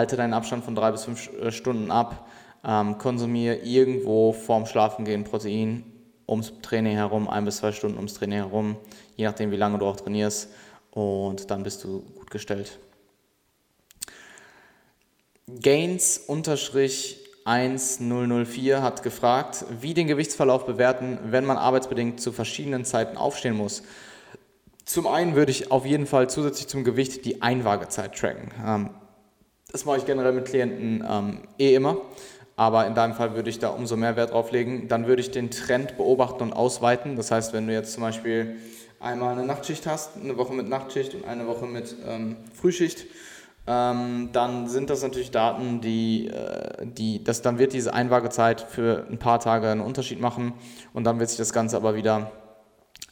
Halte deinen Abstand von drei bis fünf äh, Stunden ab ähm, konsumiere irgendwo vorm Schlafengehen Protein ums Training herum, ein bis zwei Stunden ums Training herum, je nachdem, wie lange du auch trainierst. Und dann bist du gut gestellt. Gains-1004 hat gefragt, wie den Gewichtsverlauf bewerten, wenn man arbeitsbedingt zu verschiedenen Zeiten aufstehen muss. Zum einen würde ich auf jeden Fall zusätzlich zum Gewicht die Einwaagezeit tracken. Ähm, das mache ich generell mit Klienten ähm, eh immer aber in deinem Fall würde ich da umso mehr Wert drauf legen. Dann würde ich den Trend beobachten und ausweiten. Das heißt, wenn du jetzt zum Beispiel einmal eine Nachtschicht hast, eine Woche mit Nachtschicht und eine Woche mit ähm, Frühschicht, ähm, dann sind das natürlich Daten, die, äh, die das, dann wird diese Einwaagezeit für ein paar Tage einen Unterschied machen und dann wird sich das Ganze aber wieder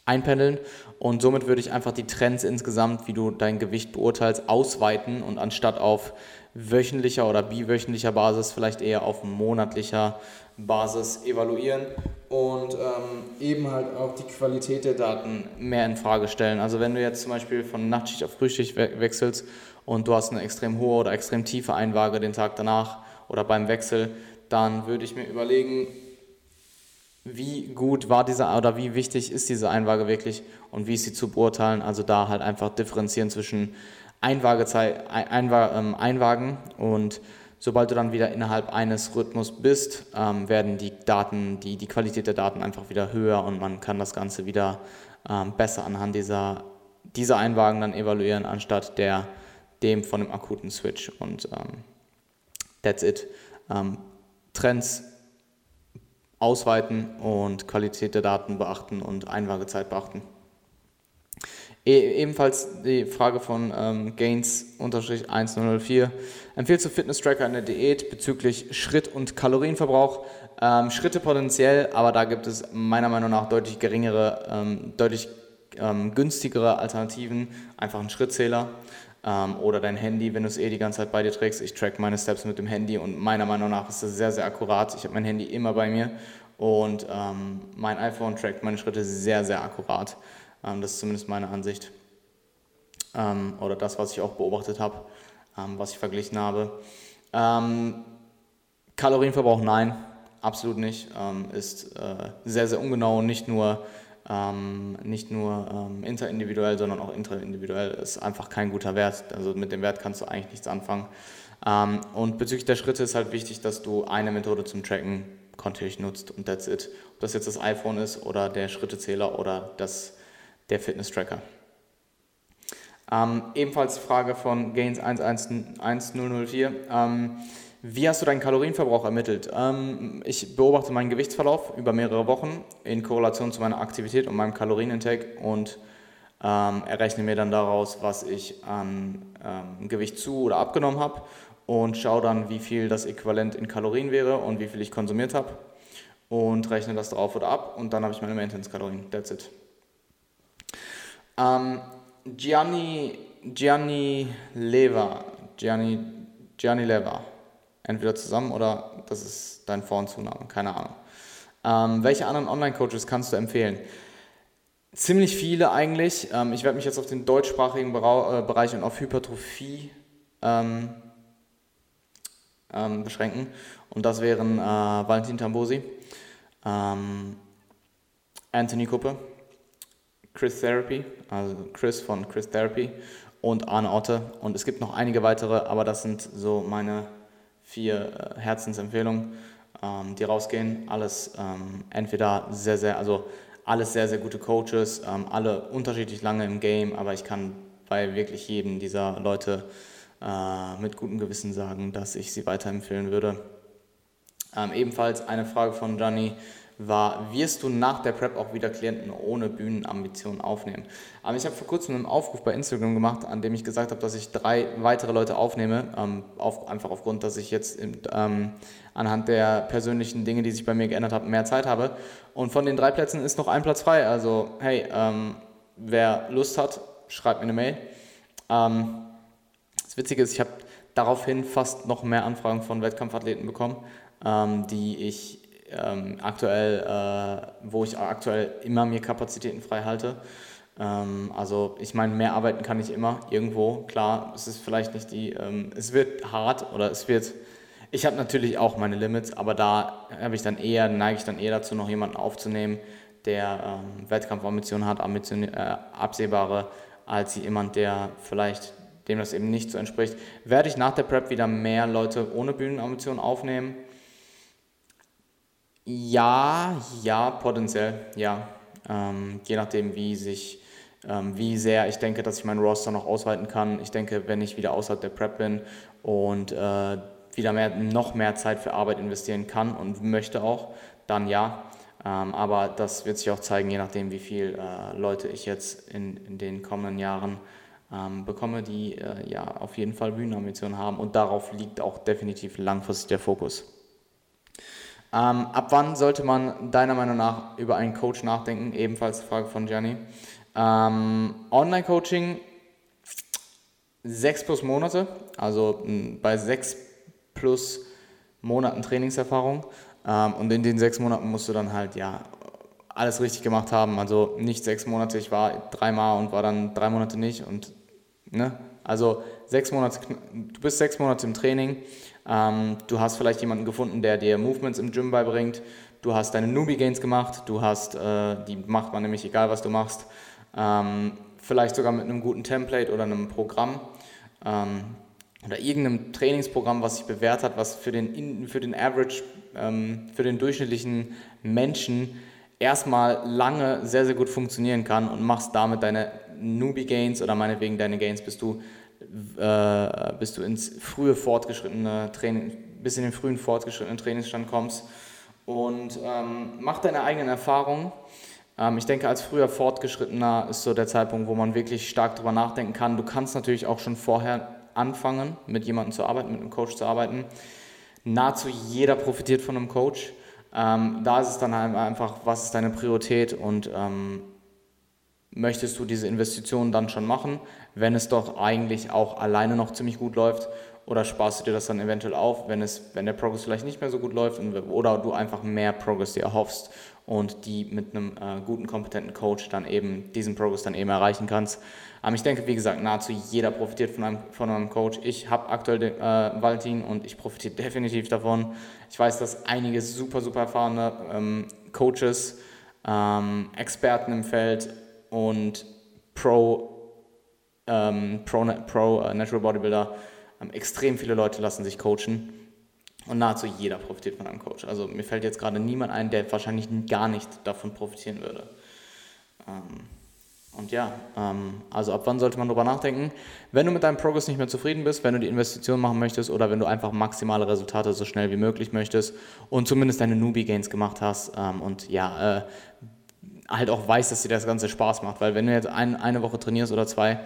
einpendeln und somit würde ich einfach die Trends insgesamt, wie du dein Gewicht beurteilst, ausweiten und anstatt auf wöchentlicher oder biwöchentlicher Basis, vielleicht eher auf monatlicher Basis evaluieren und ähm, eben halt auch die Qualität der Daten mehr in Frage stellen. Also wenn du jetzt zum Beispiel von Nachtschicht auf Frühschicht we wechselst und du hast eine extrem hohe oder extrem tiefe Einwaage den Tag danach oder beim Wechsel, dann würde ich mir überlegen, wie gut war dieser oder wie wichtig ist diese Einwaage wirklich und wie ist sie zu beurteilen. Also da halt einfach differenzieren zwischen ähm, Einwagen und sobald du dann wieder innerhalb eines Rhythmus bist, ähm, werden die Daten, die, die Qualität der Daten einfach wieder höher und man kann das Ganze wieder ähm, besser anhand dieser, dieser Einwagen dann evaluieren, anstatt der, dem von dem akuten Switch. Und ähm, that's it. Ähm, Trends ausweiten und Qualität der Daten beachten und Einwagezeit beachten. E ebenfalls die Frage von ähm, Gains-1004. Empfiehlst du Fitness-Tracker in der Diät bezüglich Schritt- und Kalorienverbrauch? Ähm, Schritte potenziell, aber da gibt es meiner Meinung nach deutlich geringere, ähm, deutlich ähm, günstigere Alternativen. Einfach ein Schrittzähler oder dein Handy, wenn du es eh die ganze Zeit bei dir trägst. Ich track meine Steps mit dem Handy und meiner Meinung nach ist das sehr, sehr akkurat. Ich habe mein Handy immer bei mir und ähm, mein iPhone trackt meine Schritte sehr, sehr akkurat. Ähm, das ist zumindest meine Ansicht. Ähm, oder das, was ich auch beobachtet habe, ähm, was ich verglichen habe. Kalorienverbrauch nein, absolut nicht. ist äh, sehr, sehr ungenau, nicht nur, nicht nur interindividuell, sondern auch intraindividuell. Ist einfach kein guter Wert. Also mit dem Wert kannst du eigentlich nichts anfangen. und bezüglich der Schritte ist halt wichtig, dass du eine Methode zum Tracken kontinuierlich nutzt und that's it. Ob das jetzt das iPhone ist oder der Schrittezähler oder das der Fitness-Tracker. Ähm, ebenfalls Frage von Gains 111004. Ähm, wie hast du deinen Kalorienverbrauch ermittelt? Ähm, ich beobachte meinen Gewichtsverlauf über mehrere Wochen in Korrelation zu meiner Aktivität und meinem Kalorienintake und ähm, errechne mir dann daraus, was ich an ähm, Gewicht zu oder abgenommen habe und schaue dann, wie viel das Äquivalent in Kalorien wäre und wie viel ich konsumiert habe und rechne das drauf oder ab und dann habe ich meine Maintenance-Kalorien. That's it. Ähm, Gianni, Gianni Leva, Gianni, Gianni Leva, entweder zusammen oder das ist dein Vor- und Zunahme, keine Ahnung. Ähm, welche anderen Online-Coaches kannst du empfehlen? Ziemlich viele eigentlich. Ähm, ich werde mich jetzt auf den deutschsprachigen äh, Bereich und auf Hypertrophie ähm, ähm, beschränken. Und das wären äh, Valentin Tambosi, ähm, Anthony Kuppe, Chris Therapy, also Chris von Chris Therapy und Arne Otte. Und es gibt noch einige weitere, aber das sind so meine vier äh, Herzensempfehlungen, ähm, die rausgehen. Alles ähm, entweder sehr, sehr, also alles sehr, sehr gute Coaches, ähm, alle unterschiedlich lange im Game, aber ich kann bei wirklich jedem dieser Leute äh, mit gutem Gewissen sagen, dass ich sie weiterempfehlen würde. Ähm, ebenfalls eine Frage von Gianni war, wirst du nach der Prep auch wieder Klienten ohne Bühnenambitionen aufnehmen? Aber ich habe vor kurzem einen Aufruf bei Instagram gemacht, an dem ich gesagt habe, dass ich drei weitere Leute aufnehme, ähm, auf, einfach aufgrund, dass ich jetzt ähm, anhand der persönlichen Dinge, die sich bei mir geändert haben, mehr Zeit habe. Und von den drei Plätzen ist noch ein Platz frei. Also hey, ähm, wer Lust hat, schreibt mir eine Mail. Ähm, das Witzige ist, ich habe daraufhin fast noch mehr Anfragen von Wettkampfathleten bekommen, ähm, die ich ähm, aktuell, äh, wo ich aktuell immer mir Kapazitäten frei halte. Ähm, also ich meine, mehr arbeiten kann ich immer irgendwo. Klar, es ist vielleicht nicht die, ähm, es wird hart oder es wird, ich habe natürlich auch meine Limits, aber da habe ich dann eher, neige ich dann eher dazu, noch jemanden aufzunehmen, der ähm, Wettkampfambitionen hat, Ambition, äh, absehbare, als jemand, der vielleicht dem das eben nicht so entspricht. Werde ich nach der Prep wieder mehr Leute ohne Bühnenambitionen aufnehmen? Ja, ja, potenziell, ja. Ähm, je nachdem, wie sich, ähm, wie sehr ich denke, dass ich meinen Roster noch ausweiten kann. Ich denke, wenn ich wieder außerhalb der Prep bin und äh, wieder mehr, noch mehr Zeit für Arbeit investieren kann und möchte auch, dann ja. Ähm, aber das wird sich auch zeigen, je nachdem, wie viele äh, Leute ich jetzt in, in den kommenden Jahren ähm, bekomme, die äh, ja auf jeden Fall Bühnenambitionen haben. Und darauf liegt auch definitiv langfristig der Fokus. Ähm, ab wann sollte man deiner Meinung nach über einen Coach nachdenken? Ebenfalls Frage von Gianni. Ähm, Online-Coaching sechs plus Monate, also bei sechs plus Monaten Trainingserfahrung. Ähm, und in den sechs Monaten musst du dann halt ja alles richtig gemacht haben. Also nicht sechs Monate, ich war dreimal und war dann drei Monate nicht. Und ne? Also sechs Monate, du bist sechs Monate im Training ähm, du hast vielleicht jemanden gefunden, der dir Movements im Gym beibringt. Du hast deine Newbie Gains gemacht. Du hast, äh, die macht man nämlich egal, was du machst. Ähm, vielleicht sogar mit einem guten Template oder einem Programm ähm, oder irgendeinem Trainingsprogramm, was sich bewährt hat, was für den, für den Average, ähm, für den durchschnittlichen Menschen erstmal lange sehr, sehr gut funktionieren kann und machst damit deine Newbie Gains oder meinetwegen deine Gains, bis du äh, bis du ins frühe fortgeschrittene Training, bis in den frühen fortgeschrittenen Trainingsstand kommst und ähm, mach deine eigenen Erfahrungen. Ähm, ich denke, als früher Fortgeschrittener ist so der Zeitpunkt, wo man wirklich stark darüber nachdenken kann. Du kannst natürlich auch schon vorher anfangen, mit jemandem zu arbeiten, mit einem Coach zu arbeiten. Nahezu jeder profitiert von einem Coach. Ähm, da ist es dann einfach, was ist deine Priorität und ähm, möchtest du diese Investitionen dann schon machen, wenn es doch eigentlich auch alleine noch ziemlich gut läuft oder sparst du dir das dann eventuell auf, wenn, es, wenn der Progress vielleicht nicht mehr so gut läuft oder du einfach mehr Progress dir erhoffst und die mit einem äh, guten, kompetenten Coach dann eben diesen Progress dann eben erreichen kannst. Ähm, ich denke, wie gesagt, nahezu jeder profitiert von einem, von einem Coach. Ich habe aktuell den, äh, Valentin und ich profitiere definitiv davon. Ich weiß, dass einige super, super erfahrene ähm, Coaches, ähm, Experten im Feld und Pro, ähm, Pro, Pro uh, Natural Bodybuilder, ähm, extrem viele Leute lassen sich coachen und nahezu jeder profitiert von einem Coach. Also mir fällt jetzt gerade niemand ein, der wahrscheinlich gar nicht davon profitieren würde. Ähm, Und ja, ähm, also ab wann sollte man darüber nachdenken? Wenn du mit deinem Progress nicht mehr zufrieden bist, wenn du die Investition machen möchtest oder wenn du einfach maximale Resultate so schnell wie möglich möchtest und zumindest deine Newbie-Gains gemacht hast ähm, und ja, äh, halt auch weißt, dass dir das Ganze Spaß macht. Weil wenn du jetzt ein, eine Woche trainierst oder zwei,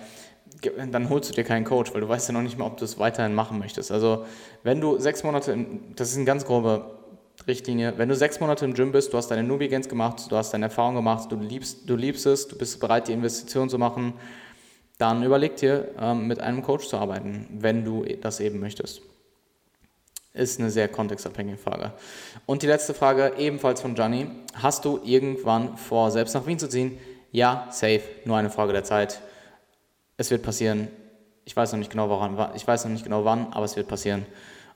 dann holst du dir keinen Coach, weil du weißt ja noch nicht mal, ob du es weiterhin machen möchtest. Also wenn du sechs Monate, das ist eine ganz grobe Richtlinie. Wenn du sechs Monate im Gym bist, du hast deine Newbie-Gains gemacht, du hast deine Erfahrung gemacht, du liebst, du liebst es, du bist bereit, die Investition zu machen, dann überleg dir, ähm, mit einem Coach zu arbeiten, wenn du das eben möchtest. Ist eine sehr kontextabhängige Frage. Und die letzte Frage, ebenfalls von Gianni. Hast du irgendwann vor, selbst nach Wien zu ziehen? Ja, safe, nur eine Frage der Zeit. Es wird passieren. Ich weiß noch nicht genau, woran, ich weiß noch nicht genau wann, aber es wird passieren.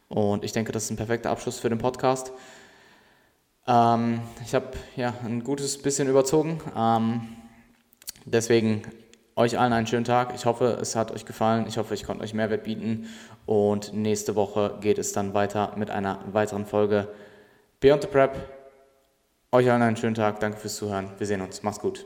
Und ich denke, das ist ein perfekter Abschluss für den Podcast. Ähm, ich habe ja ein gutes bisschen überzogen. Ähm, deswegen euch allen einen schönen Tag. Ich hoffe, es hat euch gefallen. Ich hoffe, ich konnte euch Mehrwert bieten. Und nächste Woche geht es dann weiter mit einer weiteren Folge Beyond the Prep. Euch allen einen schönen Tag. Danke fürs Zuhören. Wir sehen uns. Macht's gut.